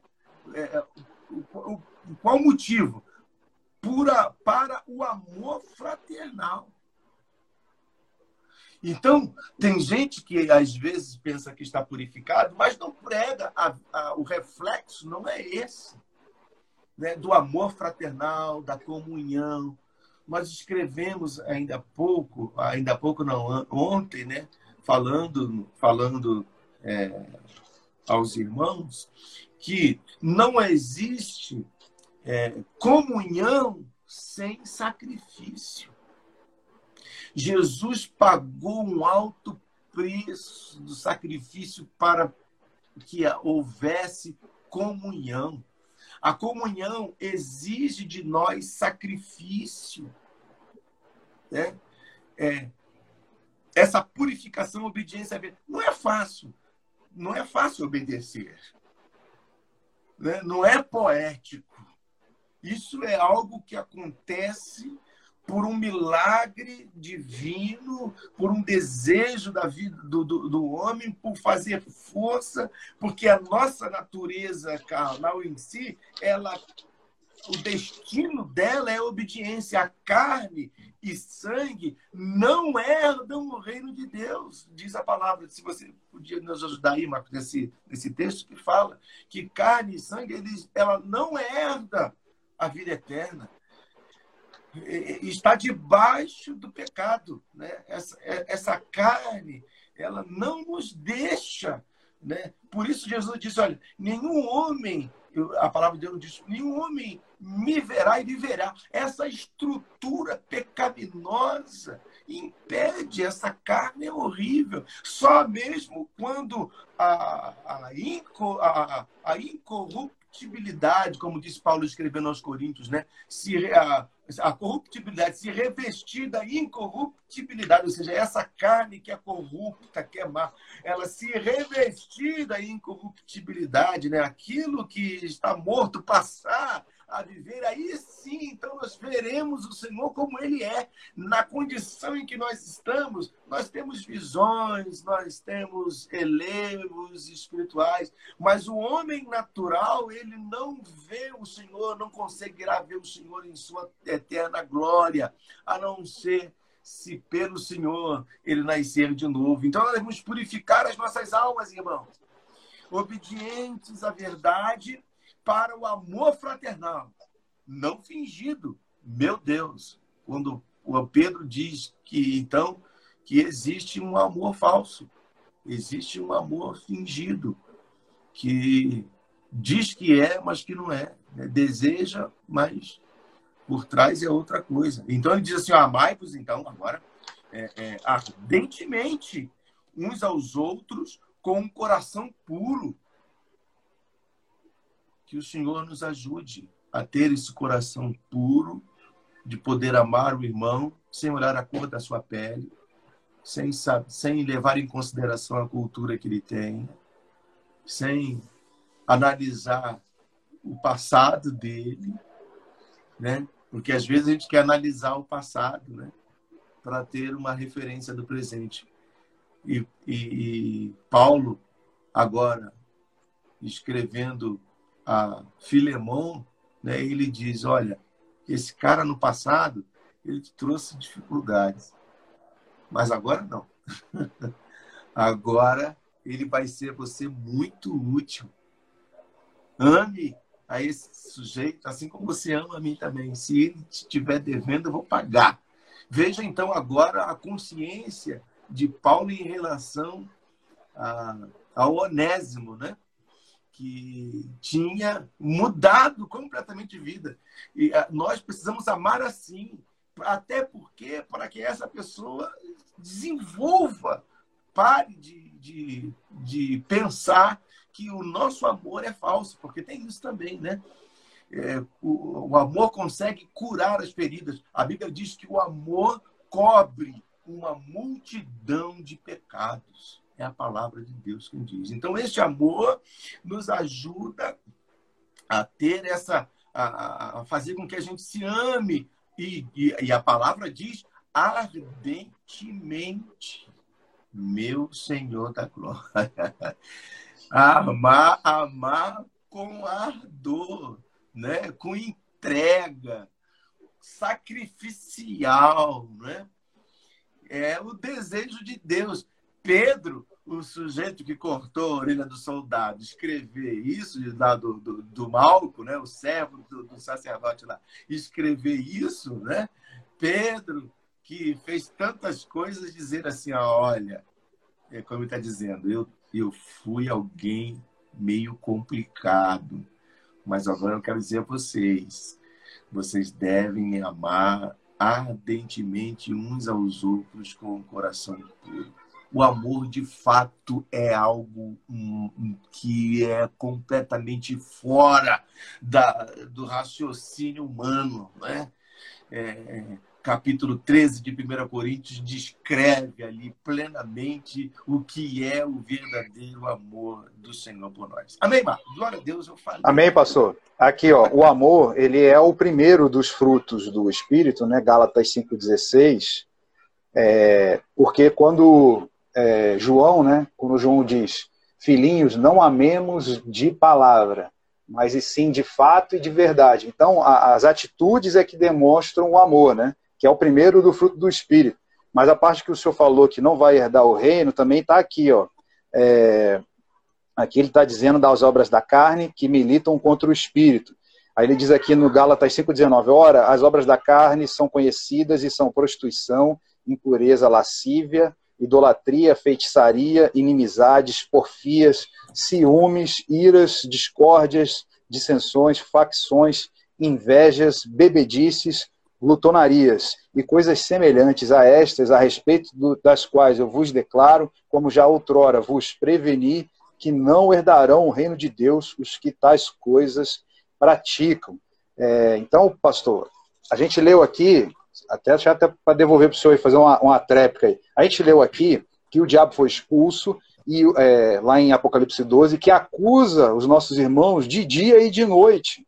É, é, o, o, qual motivo? Pura, para o amor fraternal. Então, tem gente que às vezes pensa que está purificado, mas não prega. A, a, o reflexo não é esse. Né? Do amor fraternal, da comunhão. Nós escrevemos ainda há pouco, ainda pouco não, ontem, né? falando, falando é, aos irmãos, que não existe é, comunhão sem sacrifício. Jesus pagou um alto preço do sacrifício para que houvesse comunhão. A comunhão exige de nós sacrifício. Né? É, essa purificação, obediência, não é fácil. Não é fácil obedecer né? não é poético. Isso é algo que acontece por um milagre divino, por um desejo da vida do, do, do, homem, por fazer força, porque a nossa natureza carnal em si, ela, o destino dela é obediência. A carne e sangue não herdam o reino de Deus, diz a palavra. Se você podia nos ajudar aí, Marcos, nesse, nesse texto que fala que carne e sangue, eles, ela não herda a vida eterna. Está debaixo do pecado. Né? Essa, essa carne, ela não nos deixa. Né? Por isso Jesus disse, olha, nenhum homem a palavra de Deus diz: nenhum homem me verá e viverá. Essa estrutura pecaminosa impede, essa carne é horrível. Só mesmo quando a, a, inco, a, a incorruptibilidade, como diz Paulo escrevendo aos Coríntios, né? se, a, a corruptibilidade se revestir da incorruptibilidade, ou seja, essa carne que é corrupta, que é má, ela se revestir da incorruptibilidade, né? aquilo que está morto passar a viver, aí sim, então nós veremos o Senhor como Ele é, na condição em que nós estamos. Nós temos visões, nós temos elevos espirituais, mas o homem natural, ele não vê o Senhor, não conseguirá ver o Senhor em sua eterna glória, a não ser se pelo Senhor ele nascer de novo. Então nós devemos purificar as nossas almas, irmãos, obedientes à verdade para o amor fraternal, não fingido. Meu Deus, quando o Pedro diz que então que existe um amor falso, existe um amor fingido, que diz que é, mas que não é, né? deseja, mas por trás é outra coisa. Então ele diz assim: amai-vos então agora é, é, ardentemente uns aos outros com um coração puro, que o Senhor nos ajude a ter esse coração puro, de poder amar o irmão sem olhar a cor da sua pele, sem, sem levar em consideração a cultura que ele tem, sem analisar o passado dele, né? Porque às vezes a gente quer analisar o passado, né? Para ter uma referência do presente. E, e, e Paulo, agora, escrevendo a Filemon, né, ele diz: olha, esse cara no passado ele te trouxe dificuldades, mas agora não. agora ele vai ser você muito útil. Ame a esse sujeito, assim como você ama a mim também. Se ele estiver devendo, eu vou pagar. Veja então agora a consciência de Paulo em relação a, ao Onésimo, né? Que tinha mudado completamente de vida. E ah, nós precisamos amar assim, até porque para que essa pessoa desenvolva, pare de, de, de pensar que o nosso amor é falso, porque tem isso também, né? É, o, o amor consegue curar as feridas. A Bíblia diz que o amor cobre uma multidão de pecados. É a palavra de Deus quem diz. Então, este amor nos ajuda a ter essa. a, a fazer com que a gente se ame. E, e, e a palavra diz ardentemente. Meu Senhor da glória. Amar, amar com ardor, né? com entrega, sacrificial. Né? É o desejo de Deus. Pedro, o sujeito que cortou a orelha do soldado, escrever isso lá do, do, do Malco, né? o servo do, do sacerdote lá, escrever isso, né? Pedro, que fez tantas coisas, dizer assim: olha, é como ele está dizendo, eu, eu fui alguém meio complicado, mas agora eu quero dizer a vocês: vocês devem amar ardentemente uns aos outros com o coração puro o amor de fato é algo que é completamente fora da, do raciocínio humano. Né? É, capítulo 13 de 1 Coríntios descreve ali plenamente o que é o verdadeiro amor do Senhor por nós. Amém, Marcos? Glória a Deus, eu falo. Amém, pastor. Aqui, ó, o amor, ele é o primeiro dos frutos do Espírito, né? Gálatas 5,16. É, porque quando é, João, né, quando João diz: Filhinhos, não amemos de palavra, mas e sim de fato e de verdade. Então, a, as atitudes é que demonstram o amor, né, que é o primeiro do fruto do Espírito. Mas a parte que o senhor falou que não vai herdar o reino também está aqui, ó. É, aqui ele está dizendo das obras da carne que militam contra o Espírito. Aí ele diz aqui no Gálatas 5,19: Ora, as obras da carne são conhecidas e são prostituição, impureza, lascívia, idolatria, feitiçaria, inimizades, porfias, ciúmes, iras, discórdias, dissensões, facções, invejas, bebedices, glutonarias e coisas semelhantes a estas, a respeito do, das quais eu vos declaro, como já outrora vos preveni, que não herdarão o reino de Deus os que tais coisas praticam. É, então, pastor, a gente leu aqui, até, até para devolver para o senhor e fazer uma, uma tréplica aí, a gente leu aqui que o diabo foi expulso, e é, lá em Apocalipse 12, que acusa os nossos irmãos de dia e de noite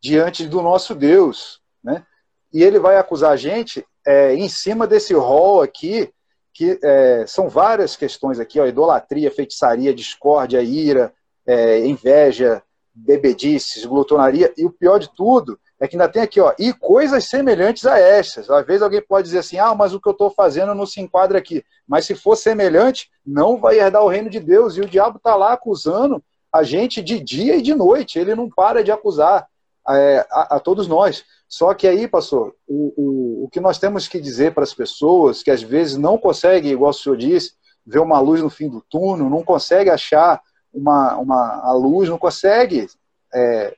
diante do nosso Deus, né? E ele vai acusar a gente é, em cima desse rol aqui, que é, são várias questões aqui, ó, idolatria, feitiçaria, discórdia, ira, é, inveja, bebedices, glutonaria, e o pior de tudo é que ainda tem aqui, ó, e coisas semelhantes a estas. Às vezes alguém pode dizer assim, ah, mas o que eu estou fazendo não se enquadra aqui. Mas se for semelhante, não vai herdar o reino de Deus. E o diabo está lá acusando a gente de dia e de noite. Ele não para de acusar é, a, a, todos nós. Só que aí, pastor, o, o, o que nós temos que dizer para as pessoas que às vezes não conseguem, igual o senhor disse, ver uma luz no fim do túnel, não consegue achar uma, uma, a luz, não consegue é,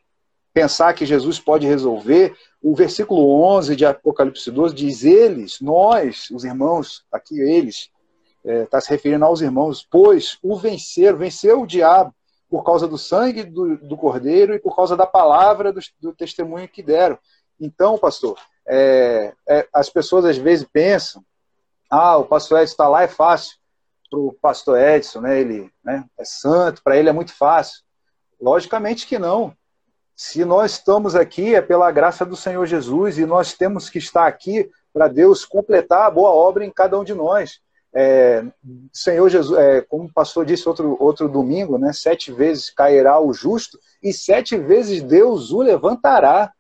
pensar que Jesus pode resolver, o versículo 11 de Apocalipse 12 diz: Eles, nós, os irmãos, aqui eles, está é, tá se referindo aos irmãos, pois o venceram, venceu o diabo por causa do sangue do, do cordeiro e por causa da palavra do, do testemunho que deram. Então, pastor, é, é, as pessoas às vezes pensam: ah, o pastor Edson está lá, é fácil. Para o pastor Edson, né, ele né, é santo, para ele é muito fácil. Logicamente que não. Se nós estamos aqui é pela graça do Senhor Jesus e nós temos que estar aqui para Deus completar a boa obra em cada um de nós. É, Senhor Jesus, é, como o pastor disse outro, outro domingo, né, sete vezes cairá o justo e sete vezes Deus o levantará.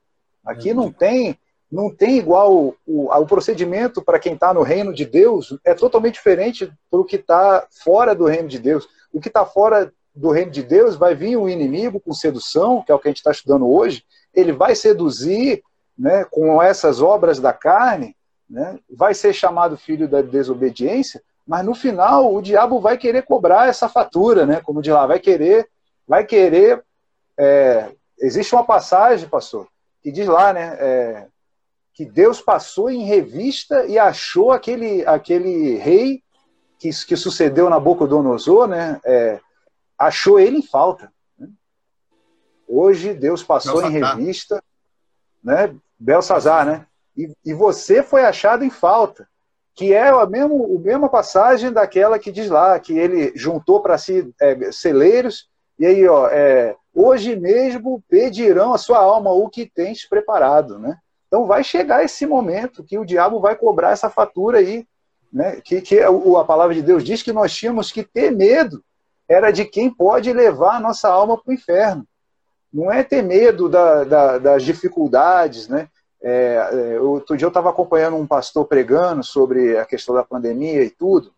Aqui não tem não tem igual o, o procedimento para quem está no reino de Deus é totalmente diferente do que está fora do reino de Deus. O que está fora do reino de Deus, vai vir um inimigo com sedução, que é o que a gente está estudando hoje, ele vai seduzir né, com essas obras da carne, né, vai ser chamado filho da desobediência, mas no final o diabo vai querer cobrar essa fatura, né, como de lá, vai querer, vai querer. É, existe uma passagem, pastor, que diz lá, né, é, que Deus passou em revista e achou aquele, aquele rei que, que sucedeu Nabucodonosor, né, é, achou ele em falta. Né? Hoje Deus passou em revista, né? Belsazar, né? E, e, você foi achado em falta, que é a, mesmo, a mesma passagem daquela que diz lá, que ele juntou para si é, celeiros, e aí, ó, é, hoje mesmo pedirão a sua alma o que tens preparado, né? Então vai chegar esse momento que o diabo vai cobrar essa fatura aí, né? Que, que a palavra de Deus diz que nós tínhamos que ter medo era de quem pode levar a nossa alma para o inferno. Não é ter medo da, da, das dificuldades, né? É, é, outro dia eu estava acompanhando um pastor pregando sobre a questão da pandemia e tudo.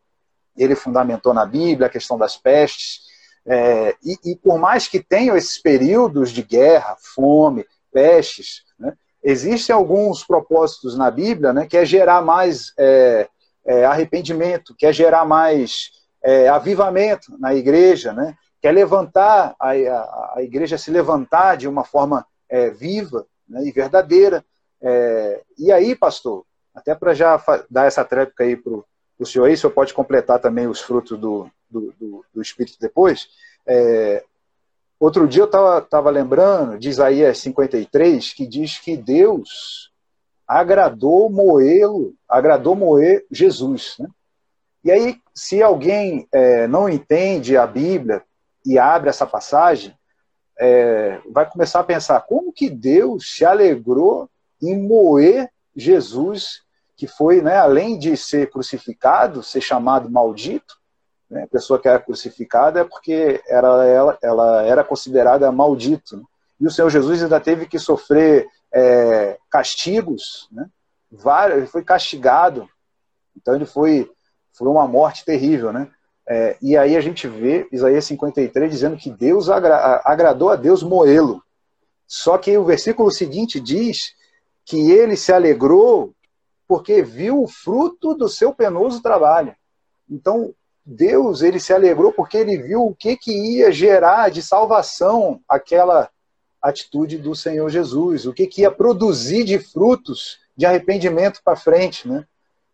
Ele fundamentou na Bíblia a questão das pestes. É, e, e, por mais que tenham esses períodos de guerra, fome, pestes, né, existem alguns propósitos na Bíblia né, que é gerar mais é, é arrependimento, que é gerar mais é, avivamento na igreja, né? quer levantar, a, a, a igreja se levantar de uma forma é, viva né, e verdadeira. É, e aí, pastor, até para já dar essa tréplica aí para o senhor aí, o senhor pode completar também os frutos do, do, do, do Espírito depois. É, outro dia eu estava lembrando de Isaías 53, que diz que Deus agradou moê-lo, agradou moer Jesus. Né? E aí, se alguém é, não entende a Bíblia e abre essa passagem, é, vai começar a pensar como que Deus se alegrou em moer Jesus, que foi, né, além de ser crucificado, ser chamado maldito, né, a pessoa que era crucificada é porque era, ela, ela era considerada maldito. Né? E o Senhor Jesus ainda teve que sofrer é, castigos, né? Ele foi castigado. Então ele foi foi uma morte terrível, né? É, e aí a gente vê Isaías 53 dizendo que Deus agra agradou a Deus moê-lo. Só que o versículo seguinte diz que ele se alegrou porque viu o fruto do seu penoso trabalho. Então, Deus, ele se alegrou porque ele viu o que, que ia gerar de salvação aquela atitude do Senhor Jesus, o que, que ia produzir de frutos de arrependimento para frente, né?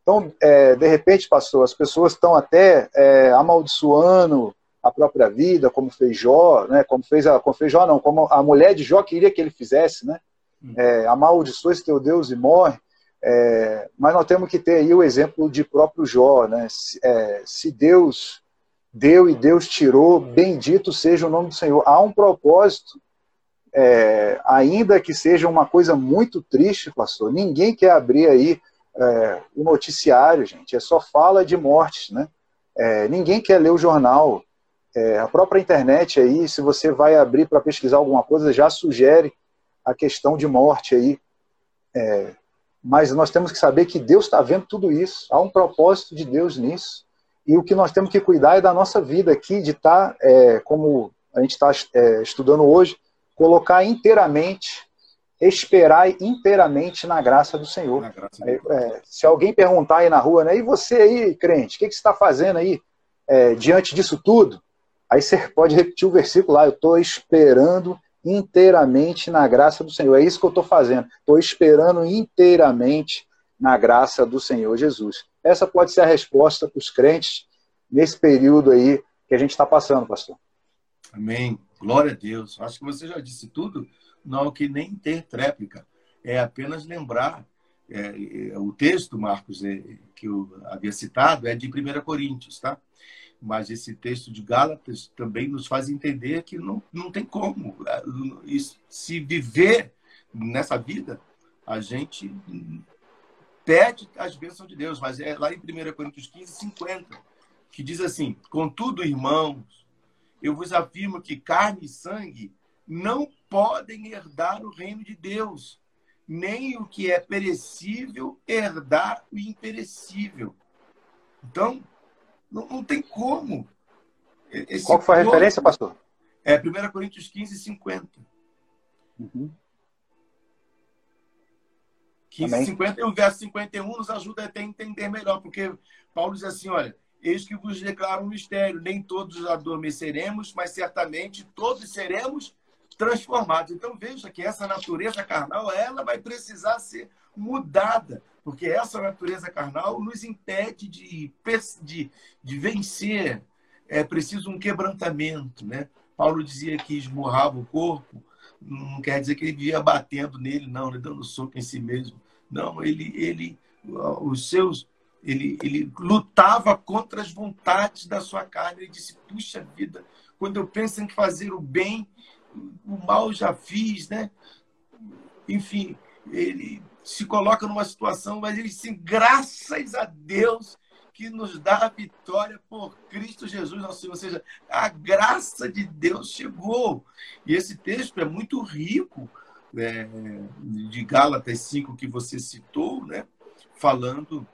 Então, é, de repente, pastor, as pessoas estão até é, amaldiçoando a própria vida, como fez Jó, né? Como fez a, como fez Jó, não, como a mulher de Jó queria que ele fizesse, né? Hum. É, amaldiçoa esse teu Deus e morre. É, mas nós temos que ter aí o exemplo de próprio Jó, né? Se, é, se Deus deu e Deus tirou, bendito seja o nome do Senhor. Há um propósito, é, ainda que seja uma coisa muito triste, pastor. Ninguém quer abrir aí é, o noticiário, gente. É só fala de mortes, né? É, ninguém quer ler o jornal. É, a própria internet aí, se você vai abrir para pesquisar alguma coisa, já sugere a questão de morte aí. É, mas nós temos que saber que Deus está vendo tudo isso. Há um propósito de Deus nisso. E o que nós temos que cuidar é da nossa vida aqui, de estar, tá, é, como a gente está é, estudando hoje, colocar inteiramente, esperar inteiramente na graça do Senhor. Graça é, é, se alguém perguntar aí na rua, né, e você aí, crente, o que, que você está fazendo aí é, diante disso tudo? Aí você pode repetir o versículo lá, eu estou esperando inteiramente na graça do Senhor. É isso que eu estou fazendo. Estou esperando inteiramente na graça do Senhor Jesus. Essa pode ser a resposta para os crentes nesse período aí que a gente está passando, pastor. Amém. Glória a Deus. Acho que você já disse tudo, não que nem ter tréplica. É apenas lembrar é, é, o texto, Marcos, é, que eu havia citado, é de 1 Coríntios, tá? Mas esse texto de Gálatas também nos faz entender que não, não tem como. É, se viver nessa vida, a gente pede as bênçãos de Deus, mas é lá em 1 Coríntios 15, 50, que diz assim: Contudo, irmãos, eu vos afirmo que carne e sangue não podem herdar o reino de Deus, nem o que é perecível herdar o imperecível. Então, não, não tem como. Esse Qual foi a referência, pastor? É 1 Coríntios 15, 50. Uhum. 15, 50 e o verso 51 nos ajuda até a entender melhor, porque Paulo diz assim: olha, eis que vos declaro um mistério, nem todos adormeceremos, mas certamente todos seremos transformados. Então veja que essa natureza carnal, ela vai precisar ser mudada, porque essa natureza carnal nos impede de, de, de vencer. É preciso um quebrantamento, né? Paulo dizia que esmurrava o corpo, não quer dizer que ele via batendo nele, não, ele dando soco em si mesmo. Não, ele, ele, os seus, ele, ele lutava contra as vontades da sua carne. Ele disse: puxa vida, quando eu penso em fazer o bem, o mal já fiz, né? Enfim, ele se coloca numa situação, mas ele disse: graças a Deus que nos dá a vitória por Cristo Jesus, nosso Senhor. Ou seja, a graça de Deus chegou. E esse texto é muito rico é, de Gálatas 5 que você citou, né? falando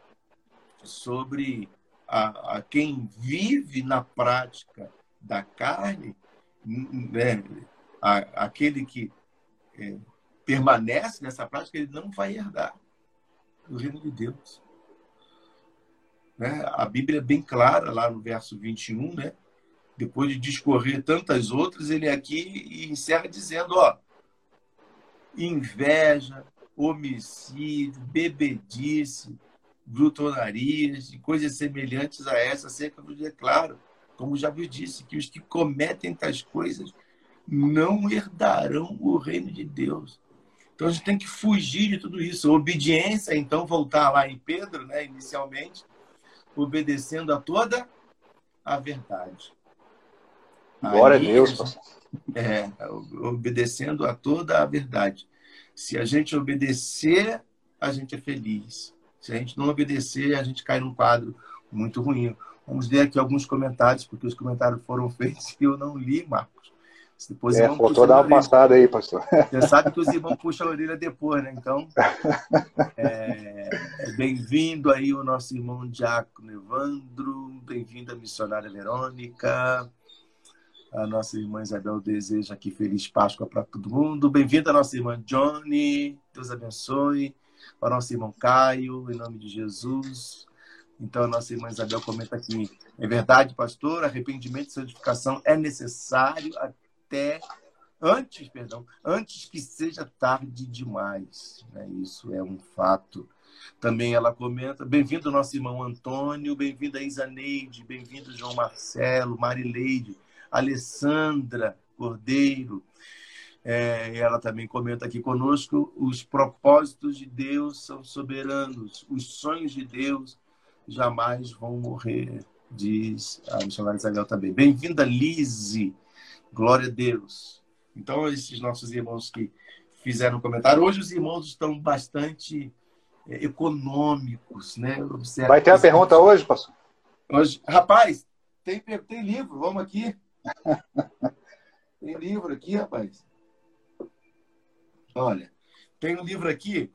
sobre a, a quem vive na prática da carne, né? A, aquele que é, permanece nessa prática, ele não vai herdar o reino de Deus. Né? A Bíblia é bem clara lá no verso 21, né? depois de discorrer tantas outras, ele aqui encerra dizendo: ó, inveja, homicídio, bebedice, glutonarias e coisas semelhantes a essa, acerca do declaro, como já vos disse, que os que cometem tais coisas não herdarão o reino de Deus. Então a gente tem que fugir de tudo isso. Obediência, então, voltar lá em Pedro, né, inicialmente, obedecendo a toda a verdade. Glória Aí, a Deus, pastor. É, obedecendo a toda a verdade. Se a gente obedecer, a gente é feliz. Se a gente não obedecer, a gente cai num quadro muito ruim. Vamos ler aqui alguns comentários, porque os comentários foram feitos e eu não li, Marcos. Depois é, faltou dar uma passada aí, pastor. Você sabe que os irmãos puxam a orelha depois, né? Então, é, é bem-vindo aí o nosso irmão Diácono Evandro, bem-vindo a missionária Verônica, a nossa irmã Isabel deseja aqui feliz Páscoa para todo mundo. Bem-vindo a nossa irmã Johnny. Deus abençoe. Para nosso irmão Caio, em nome de Jesus. Então, a nossa irmã Isabel comenta aqui: é verdade, pastor, arrependimento e santificação é necessário até antes, perdão, antes que seja tarde demais. Né? Isso é um fato. Também ela comenta: bem-vindo nosso irmão Antônio, bem-vinda Isaneide, bem-vindo João Marcelo, Marileide, Alessandra Cordeiro. É, ela também comenta aqui conosco: os propósitos de Deus são soberanos, os sonhos de Deus jamais vão morrer, diz a missionária Isabel também. Bem-vinda, Lise, glória a Deus. Então, esses nossos irmãos que fizeram comentário, hoje os irmãos estão bastante é, econômicos, né? Vai ter a pergunta hoje, pastor? Hoje, rapaz, tem, tem livro, vamos aqui. tem livro aqui, rapaz. Olha, tem um livro aqui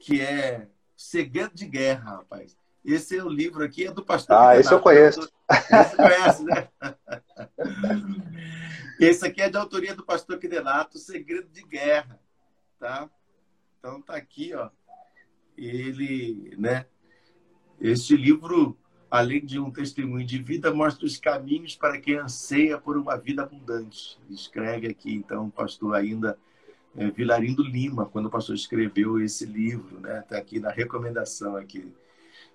que é Segredo de Guerra, rapaz. Esse é o livro aqui, é do pastor. Ah, esse eu conheço. Esse conhece, né? Esse aqui é de autoria do pastor Quedenato, Segredo de Guerra, tá? Então tá aqui, ó. Ele, né? Este livro, além de um testemunho de vida, mostra os caminhos para quem anseia por uma vida abundante. Escreve aqui, então, o pastor ainda é, Vilarindo Lima, quando o pastor escreveu esse livro, né? Está aqui na recomendação aqui.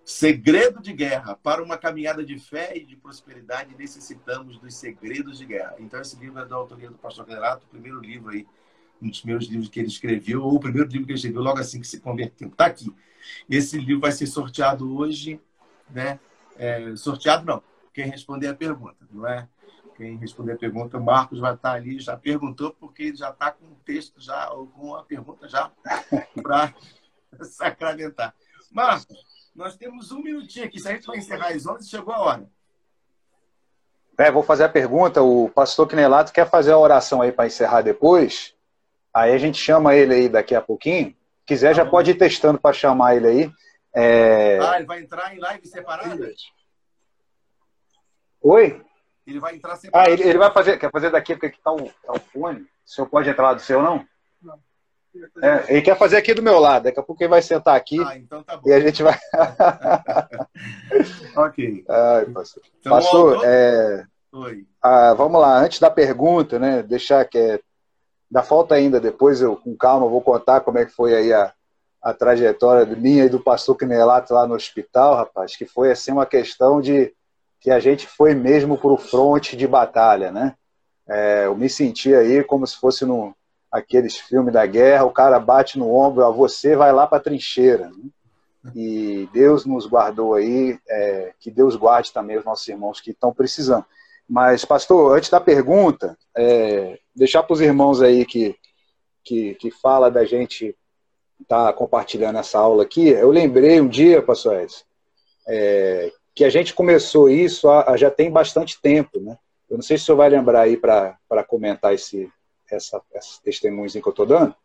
Segredo de guerra. Para uma caminhada de fé e de prosperidade, necessitamos dos segredos de guerra. Então, esse livro é da autoria do pastor Renato, o primeiro livro aí, um dos meus livros que ele escreveu, ou o primeiro livro que ele escreveu logo assim que se converteu. Está aqui. Esse livro vai ser sorteado hoje, né? É, sorteado não, quem responder a pergunta, não é? Quem responder a pergunta, o Marcos vai estar ali, já perguntou, porque ele já está com o texto, já, ou com a pergunta já para sacramentar. Marcos, nós temos um minutinho aqui, se a gente vai encerrar às 11, chegou a hora. É, vou fazer a pergunta. O pastor Quinelato quer fazer a oração aí para encerrar depois. Aí a gente chama ele aí daqui a pouquinho. Quiser, tá já pode ir testando para chamar ele aí. É... Ah, ele vai entrar em live separada? Oi? Ele vai entrar separado. Ah, ele, ele vai fazer, quer fazer daqui porque aqui está o, tá o fone. O senhor pode entrar lá do seu, não? Não. É, ele quer fazer aqui do meu lado, daqui a pouco ele vai sentar aqui ah, então tá e a gente vai. ok. Ai, pastor, então, pastor é... Oi. Ah, vamos lá, antes da pergunta, né? Deixar que é. Dá falta ainda, depois eu, com calma, vou contar como é que foi aí a, a trajetória minha e do pastor Quinelato lá no hospital, rapaz, que foi assim uma questão de que a gente foi mesmo para o fronte de batalha, né? É, eu me senti aí como se fosse no aqueles filmes da guerra, o cara bate no ombro, a você vai lá para a trincheira. Né? E Deus nos guardou aí, é, que Deus guarde também os nossos irmãos que estão precisando. Mas, pastor, antes da pergunta, é, deixar para os irmãos aí que, que, que fala da gente estar tá compartilhando essa aula aqui, eu lembrei um dia, pastor Edson, é, que a gente começou isso já tem bastante tempo, né? Eu não sei se o senhor vai lembrar aí para comentar esse, essa, esses testemunhos que eu estou dando,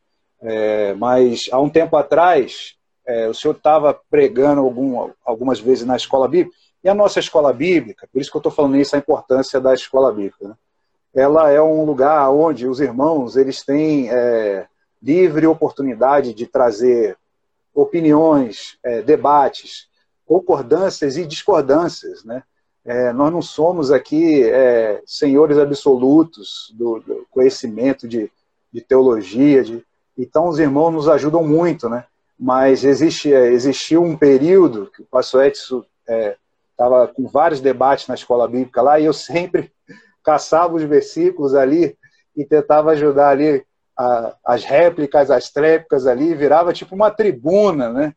é, mas há um tempo atrás, é, o senhor estava pregando algum, algumas vezes na escola bíblica, e a nossa escola bíblica, por isso que eu estou falando isso, a importância da escola bíblica, né? ela é um lugar onde os irmãos eles têm é, livre oportunidade de trazer opiniões, é, debates, concordâncias e discordâncias, né? É, nós não somos aqui é, senhores absolutos do, do conhecimento de, de teologia, de, então os irmãos nos ajudam muito, né? Mas existe, é, existiu um período que o pastor Edson estava é, com vários debates na escola bíblica lá e eu sempre caçava os versículos ali e tentava ajudar ali a, as réplicas, as tréplicas ali, virava tipo uma tribuna, né?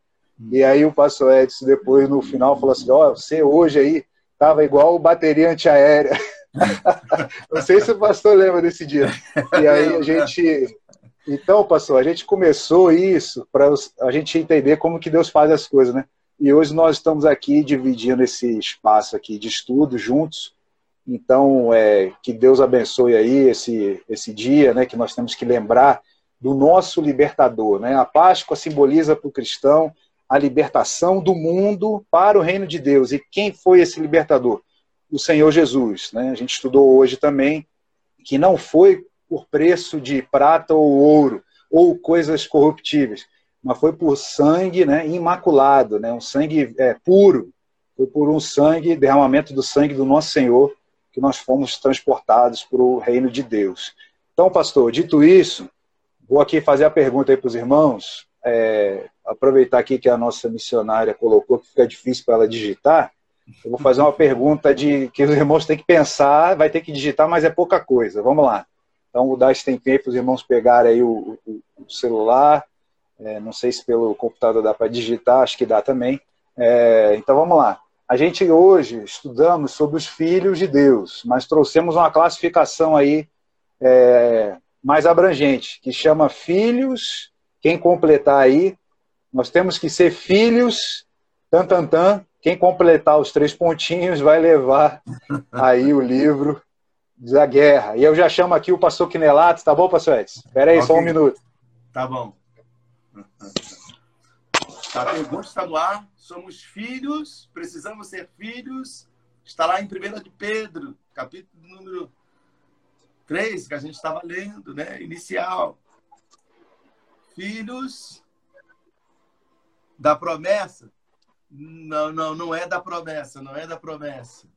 E aí o pastor Edson depois no final falou assim, ó, oh, você hoje aí tava igual bateria antiaérea. Não sei se o pastor lembra desse dia. E aí a gente então, pastor, a gente começou isso para a gente entender como que Deus faz as coisas, né? E hoje nós estamos aqui dividindo esse espaço aqui de estudo juntos. Então, é, que Deus abençoe aí esse, esse dia, né? Que nós temos que lembrar do nosso libertador, né? A Páscoa simboliza para o cristão a libertação do mundo para o reino de Deus. E quem foi esse libertador? O Senhor Jesus. Né? A gente estudou hoje também que não foi por preço de prata ou ouro ou coisas corruptíveis, mas foi por sangue né, imaculado, né, um sangue é, puro. Foi por um sangue, derramamento do sangue do nosso Senhor, que nós fomos transportados para o reino de Deus. Então, pastor, dito isso, vou aqui fazer a pergunta aí para os irmãos. É, aproveitar aqui que a nossa missionária colocou que fica difícil para ela digitar. Eu vou fazer uma pergunta de que os irmãos têm que pensar, vai ter que digitar, mas é pouca coisa. Vamos lá. Então, vou dar esse tempinho para os irmãos pegarem aí o, o, o celular. É, não sei se pelo computador dá para digitar, acho que dá também. É, então, vamos lá. A gente hoje estudamos sobre os filhos de Deus, mas trouxemos uma classificação aí é, mais abrangente, que chama filhos. Quem completar aí, nós temos que ser filhos, tan, tan, tan. Quem completar os três pontinhos vai levar aí o livro da guerra. E eu já chamo aqui o pastor Quinelato, tá bom, pastor Edson? Espera aí, okay. só um minuto. Tá bom. A pergunta está no ar. Somos filhos, precisamos ser filhos. Está lá em 1 de Pedro, capítulo número 3, que a gente estava lendo, né? Inicial. Filhos da promessa. Não, não, não é da promessa, não é da promessa.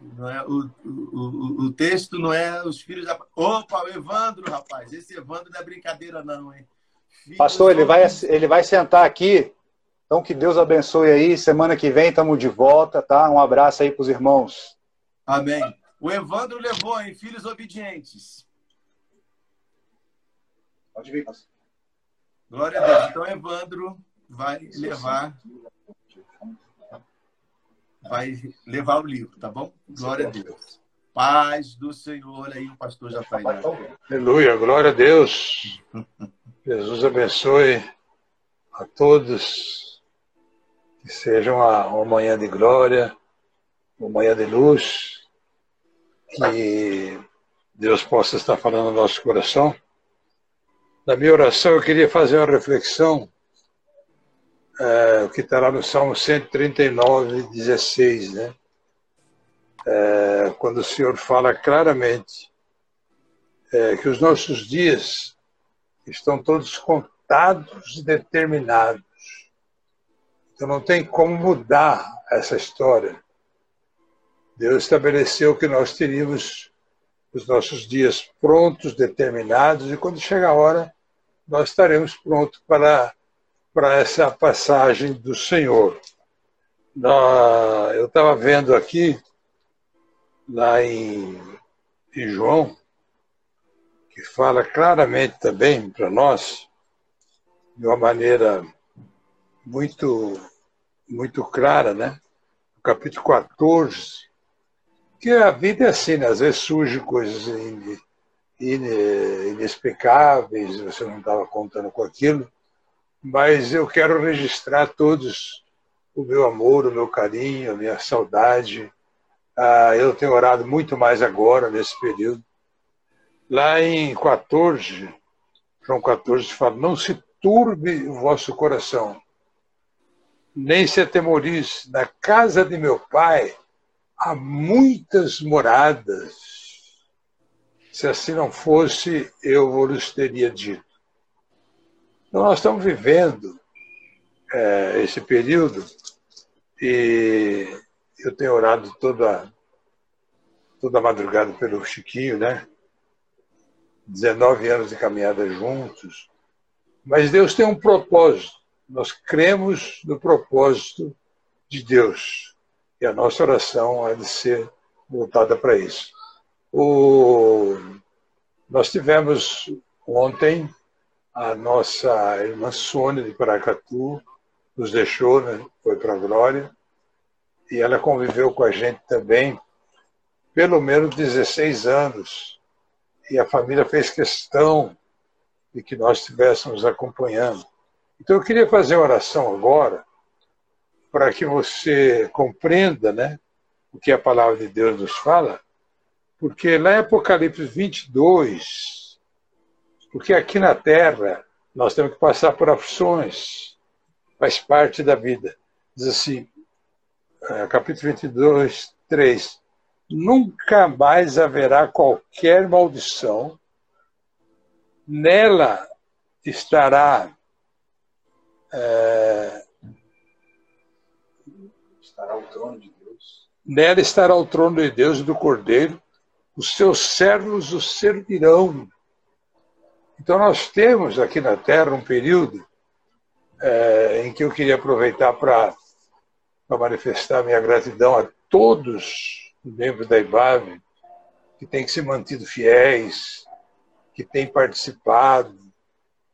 Não é, o, o, o, texto não é os filhos da. Opa, o Evandro, rapaz. Esse Evandro não é brincadeira, não, hein? Filhos Pastor, ele vai, ele vai sentar aqui. Então, que Deus abençoe aí. Semana que vem estamos de volta, tá? Um abraço aí para os irmãos. Amém. O Evandro levou em filhos obedientes. Pode vir, pastor. Glória a Deus. Então, Evandro vai levar vai levar o livro, tá bom? Glória a Deus. Paz do Senhor aí, o pastor já aí. Né? Aleluia, glória a Deus. Jesus abençoe a todos. Que seja uma, uma manhã de glória, uma manhã de luz. Que Deus possa estar falando no nosso coração. Na minha oração, eu queria fazer uma reflexão é, que está lá no Salmo 139, 16, né? É, quando o Senhor fala claramente é, que os nossos dias estão todos contados e determinados. Então não tem como mudar essa história. Deus estabeleceu que nós teríamos os nossos dias prontos, determinados, e quando chegar a hora, nós estaremos prontos para para essa passagem do Senhor. Eu estava vendo aqui, lá em, em João, que fala claramente também para nós, de uma maneira muito, muito clara, né? No capítulo 14, que a vida é assim, né? às vezes surgem coisas inexplicáveis, você não estava contando com aquilo, mas eu quero registrar todos o meu amor, o meu carinho, a minha saudade. Ah, eu tenho orado muito mais agora, nesse período. Lá em 14, João 14 fala: Não se turbe o vosso coração, nem se atemorize. Na casa de meu pai há muitas moradas. Se assim não fosse, eu vos teria dito. Então, nós estamos vivendo é, esse período e eu tenho orado toda, toda madrugada pelo Chiquinho, né? 19 anos de caminhada juntos. Mas Deus tem um propósito. Nós cremos no propósito de Deus. E a nossa oração há de ser voltada para isso. O... Nós tivemos ontem a nossa irmã Sônia de Paracatu nos deixou, né? foi para a Glória, e ela conviveu com a gente também pelo menos 16 anos. E a família fez questão de que nós estivéssemos acompanhando. Então eu queria fazer uma oração agora para que você compreenda né, o que a palavra de Deus nos fala, porque lá em Apocalipse 22, porque aqui na Terra nós temos que passar por aflições, faz parte da vida. Diz assim, é, capítulo 22, 3. Nunca mais haverá qualquer maldição, nela estará. É, estará o trono de Deus. Nela estará o trono de Deus e do Cordeiro, os seus servos o servirão. Então, nós temos aqui na Terra um período é, em que eu queria aproveitar para manifestar minha gratidão a todos os membros da IBAV que têm se mantido fiéis, que têm participado.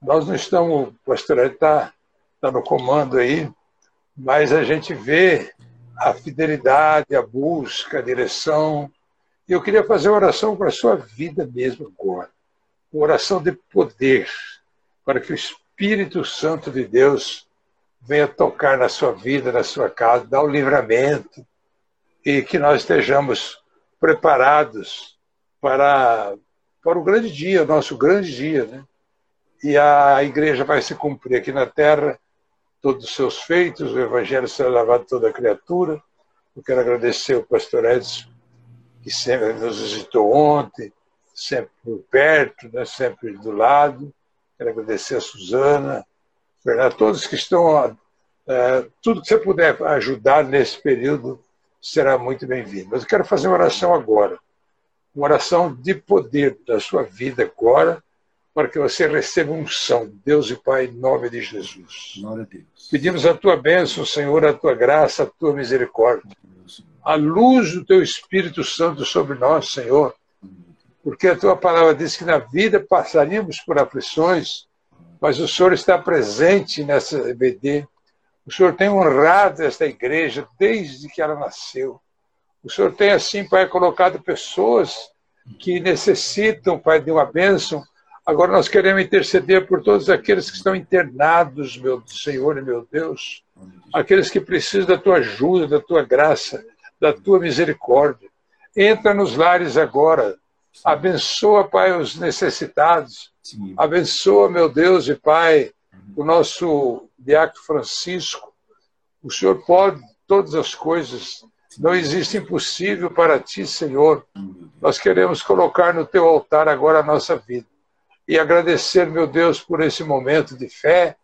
Nós não estamos, o pastor está tá no comando aí, mas a gente vê a fidelidade, a busca, a direção. E eu queria fazer uma oração para a sua vida mesmo agora. Uma oração de poder, para que o Espírito Santo de Deus venha tocar na sua vida, na sua casa, dar o livramento e que nós estejamos preparados para, para o grande dia, o nosso grande dia. Né? E a igreja vai se cumprir aqui na terra todos os seus feitos, o Evangelho será levado a toda criatura. Eu quero agradecer ao pastor Edson, que sempre nos visitou ontem, sempre por perto, né, sempre do lado. Quero agradecer a Suzana, a todos que estão. É, tudo que você puder ajudar nesse período será muito bem-vindo. Mas eu quero fazer uma oração agora. Uma oração de poder da sua vida agora, para que você receba unção, Deus e Pai, em nome de Jesus. Glória a Deus. Pedimos a tua bênção, Senhor, a tua graça, a tua misericórdia. A luz do teu Espírito Santo sobre nós, Senhor. Porque a tua palavra diz que na vida passaríamos por aflições, mas o Senhor está presente nessa EBD. O Senhor tem honrado esta igreja desde que ela nasceu. O Senhor tem, assim, Pai, colocado pessoas que necessitam, Pai, de uma bênção Agora nós queremos interceder por todos aqueles que estão internados, meu Senhor e meu Deus, aqueles que precisam da tua ajuda, da tua graça, da tua misericórdia. Entra nos lares agora, abençoa, Pai, os necessitados, abençoa, meu Deus e Pai, o nosso diácono Francisco. O Senhor pode todas as coisas, não existe impossível para ti, Senhor. Nós queremos colocar no teu altar agora a nossa vida e agradecer, meu Deus, por esse momento de fé,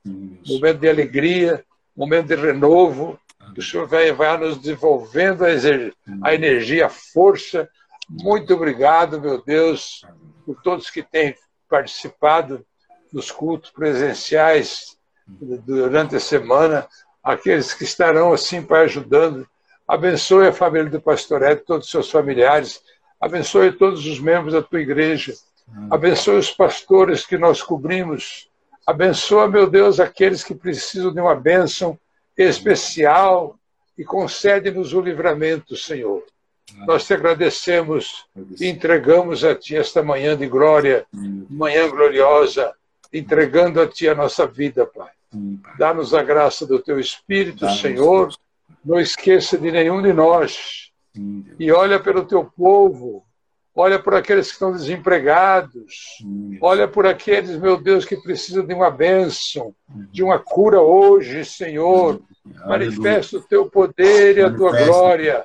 momento de alegria, momento de renovo, que o Senhor vai, vai nos desenvolvendo a energia, a força. Muito obrigado, meu Deus, por todos que têm participado dos cultos presenciais durante a semana, aqueles que estarão assim para ajudando. Abençoe a família do Pastoreto, todos os seus familiares, abençoe todos os membros da tua igreja Abençoe os pastores que nós cobrimos. Abençoa, meu Deus, aqueles que precisam de uma bênção especial e concede-nos o livramento, Senhor. Nós te agradecemos e entregamos a Ti esta manhã de glória, manhã gloriosa, entregando a Ti a nossa vida, Pai. Dá-nos a graça do Teu Espírito, Senhor. Não esqueça de nenhum de nós. E olha pelo Teu povo, olha por aqueles que estão desempregados, olha por aqueles, meu Deus, que precisam de uma bênção, de uma cura hoje, Senhor. Manifesta o teu poder e a tua glória,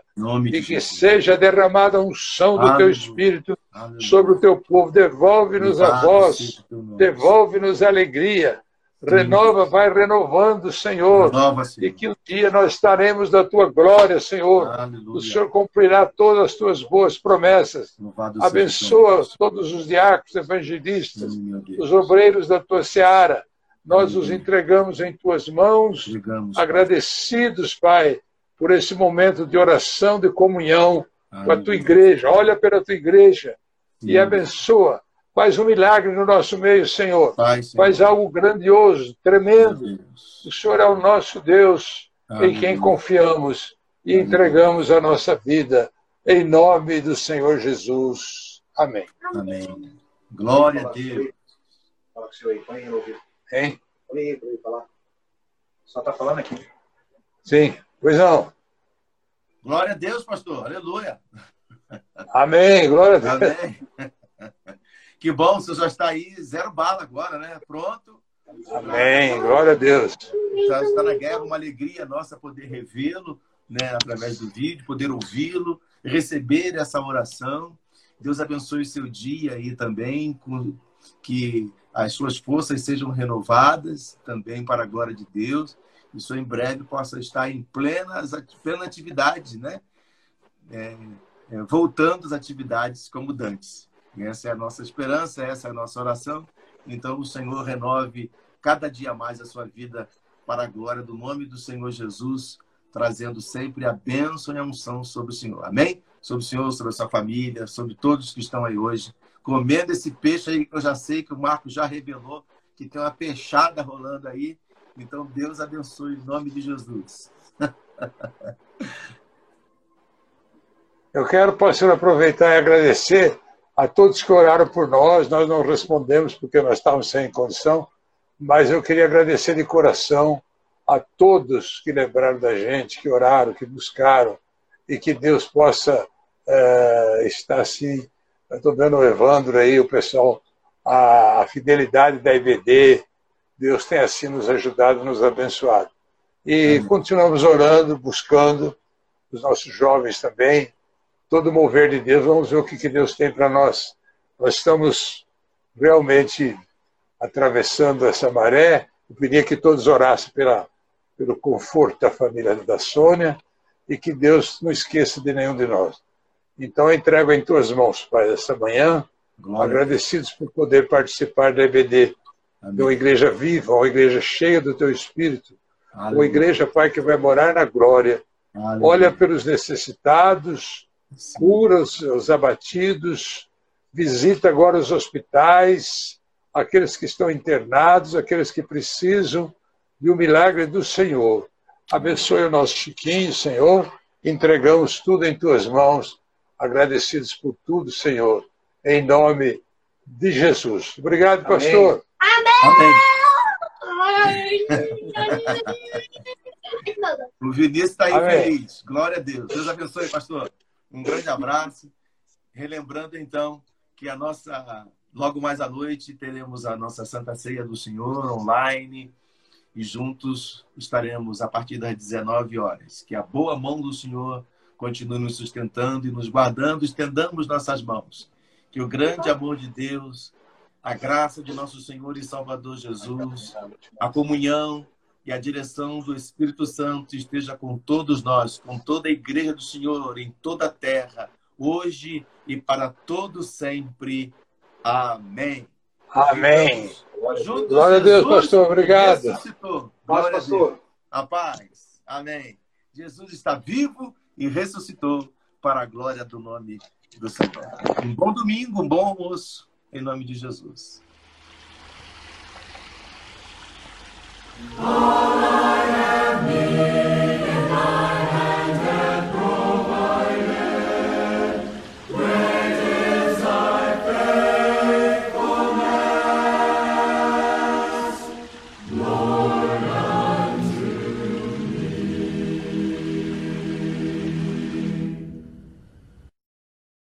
e que seja derramada a unção do teu Espírito sobre o teu povo. Devolve-nos a voz, devolve-nos a alegria Renova, vai renovando, Senhor. Renova, Senhor. E que um dia nós estaremos da tua glória, Senhor. Aleluia. O Senhor cumprirá todas as tuas boas promessas. Louvado Abençoa todos os diáconos, evangelistas, os obreiros da tua seara. Nós os entregamos em tuas mãos, agradecidos, Pai, por esse momento de oração, de comunhão Aleluia. com a tua igreja. Olha pela tua igreja Sim. e abençoa Faz um milagre no nosso meio, Senhor. Pai, Senhor. Faz algo grandioso, tremendo. O Senhor é o nosso Deus, Amém. em quem confiamos e Amém. entregamos a nossa vida. Em nome do Senhor Jesus. Amém. Amém. Glória a Deus. Fala com o senhor aí, põe no ouvido. Hein? Põe aí para ele falar. Só está falando aqui. Sim, pois não. Glória a Deus, pastor. Aleluia. Amém. Glória a Deus. Amém. Que bom, você já está aí, zero bala agora, né? Pronto. Amém, glória a Deus. Já está na guerra, uma alegria nossa poder revê-lo, né, através do vídeo, poder ouvi-lo, receber essa oração. Deus abençoe o seu dia aí também, com, que as suas forças sejam renovadas também para a glória de Deus. E só em breve possa estar em plena, plena atividade, né? É, é, voltando às atividades como dantes. Essa é a nossa esperança, essa é a nossa oração. Então, o Senhor renove cada dia mais a sua vida para a glória do nome do Senhor Jesus, trazendo sempre a bênção e a unção sobre o Senhor. Amém? Sobre o Senhor, sobre a sua família, sobre todos que estão aí hoje, comendo esse peixe aí que eu já sei que o Marco já revelou, que tem uma peixada rolando aí. Então, Deus abençoe em nome de Jesus. Eu quero, pastor, aproveitar e agradecer a todos que oraram por nós. Nós não respondemos porque nós estávamos sem condição, mas eu queria agradecer de coração a todos que lembraram da gente, que oraram, que buscaram, e que Deus possa é, estar assim. Estou vendo o Evandro aí, o pessoal, a, a fidelidade da IBD. Deus tem assim nos ajudado, nos abençoado. E continuamos orando, buscando, os nossos jovens também, todo mover de Deus, vamos ver o que, que Deus tem para nós. Nós estamos realmente atravessando essa maré. Eu queria que todos orassem pela, pelo conforto da família da Sônia e que Deus não esqueça de nenhum de nós. Então, eu entrego em tuas mãos, Pai, essa manhã, Glória. agradecidos por poder participar da EBD, Amém. de uma igreja viva, uma igreja cheia do teu Espírito, Aleluia. uma igreja, Pai, que vai morar na glória. Aleluia. Olha pelos necessitados, cura os, os abatidos, visita agora os hospitais, aqueles que estão internados, aqueles que precisam de um milagre do Senhor. Abençoe o nosso Chiquinho, Senhor. Entregamos tudo em tuas mãos, agradecidos por tudo, Senhor, em nome de Jesus. Obrigado, Amém. pastor. Amém. o Vinícius está aí Amém. feliz. Glória a Deus. Deus abençoe, pastor. Um grande abraço. Relembrando, então, que a nossa. Logo mais à noite teremos a nossa Santa Ceia do Senhor online e juntos estaremos a partir das 19 horas. Que a boa mão do Senhor continue nos sustentando e nos guardando, estendamos nossas mãos. Que o grande amor de Deus, a graça de nosso Senhor e Salvador Jesus, a comunhão e a direção do Espírito Santo esteja com todos nós, com toda a igreja do Senhor em toda a terra, hoje e para todo sempre. Amém. Amém. Juntos, Glória a Deus, pastor. Obrigado. Ressuscitou. Glória Paz, pastor. a Deus. A paz. Amém. Jesus está vivo e ressuscitou para a glória do nome do Senhor. Um bom domingo, um bom almoço, em nome de Jesus. All